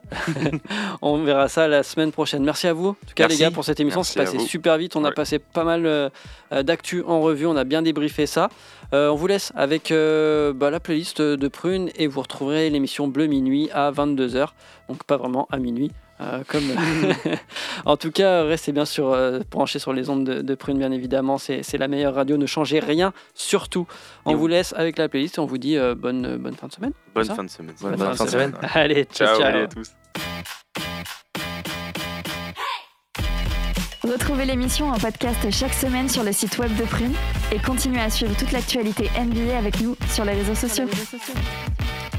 *laughs* on verra ça la semaine prochaine. Merci à vous, en tout cas Merci. les gars, pour cette émission. C'est passé super vite. On a passé pas mal euh, euh, d'actu en revue. On a bien débriefé ça. Euh, on vous laisse avec euh, bah, la playlist de Prune et vous retrouverez l'émission Bleu Minuit à 22h. Donc pas vraiment à minuit. Euh, comme *laughs* en tout cas, restez bien sur, euh, branchés sur les ondes de, de Prune, bien évidemment. C'est la meilleure radio. Ne changez rien, surtout. On vous laisse avec la playlist et on vous dit euh, bonne, bonne fin de semaine. Bonne fin de semaine. Bonne fin de semaine. Allez, ciao, Ciao. Allez à tous. Retrouvez l'émission en podcast chaque semaine sur le site web de Prune et continuez à suivre toute l'actualité NBA avec nous sur les réseaux sociaux. Sur les réseaux sociaux.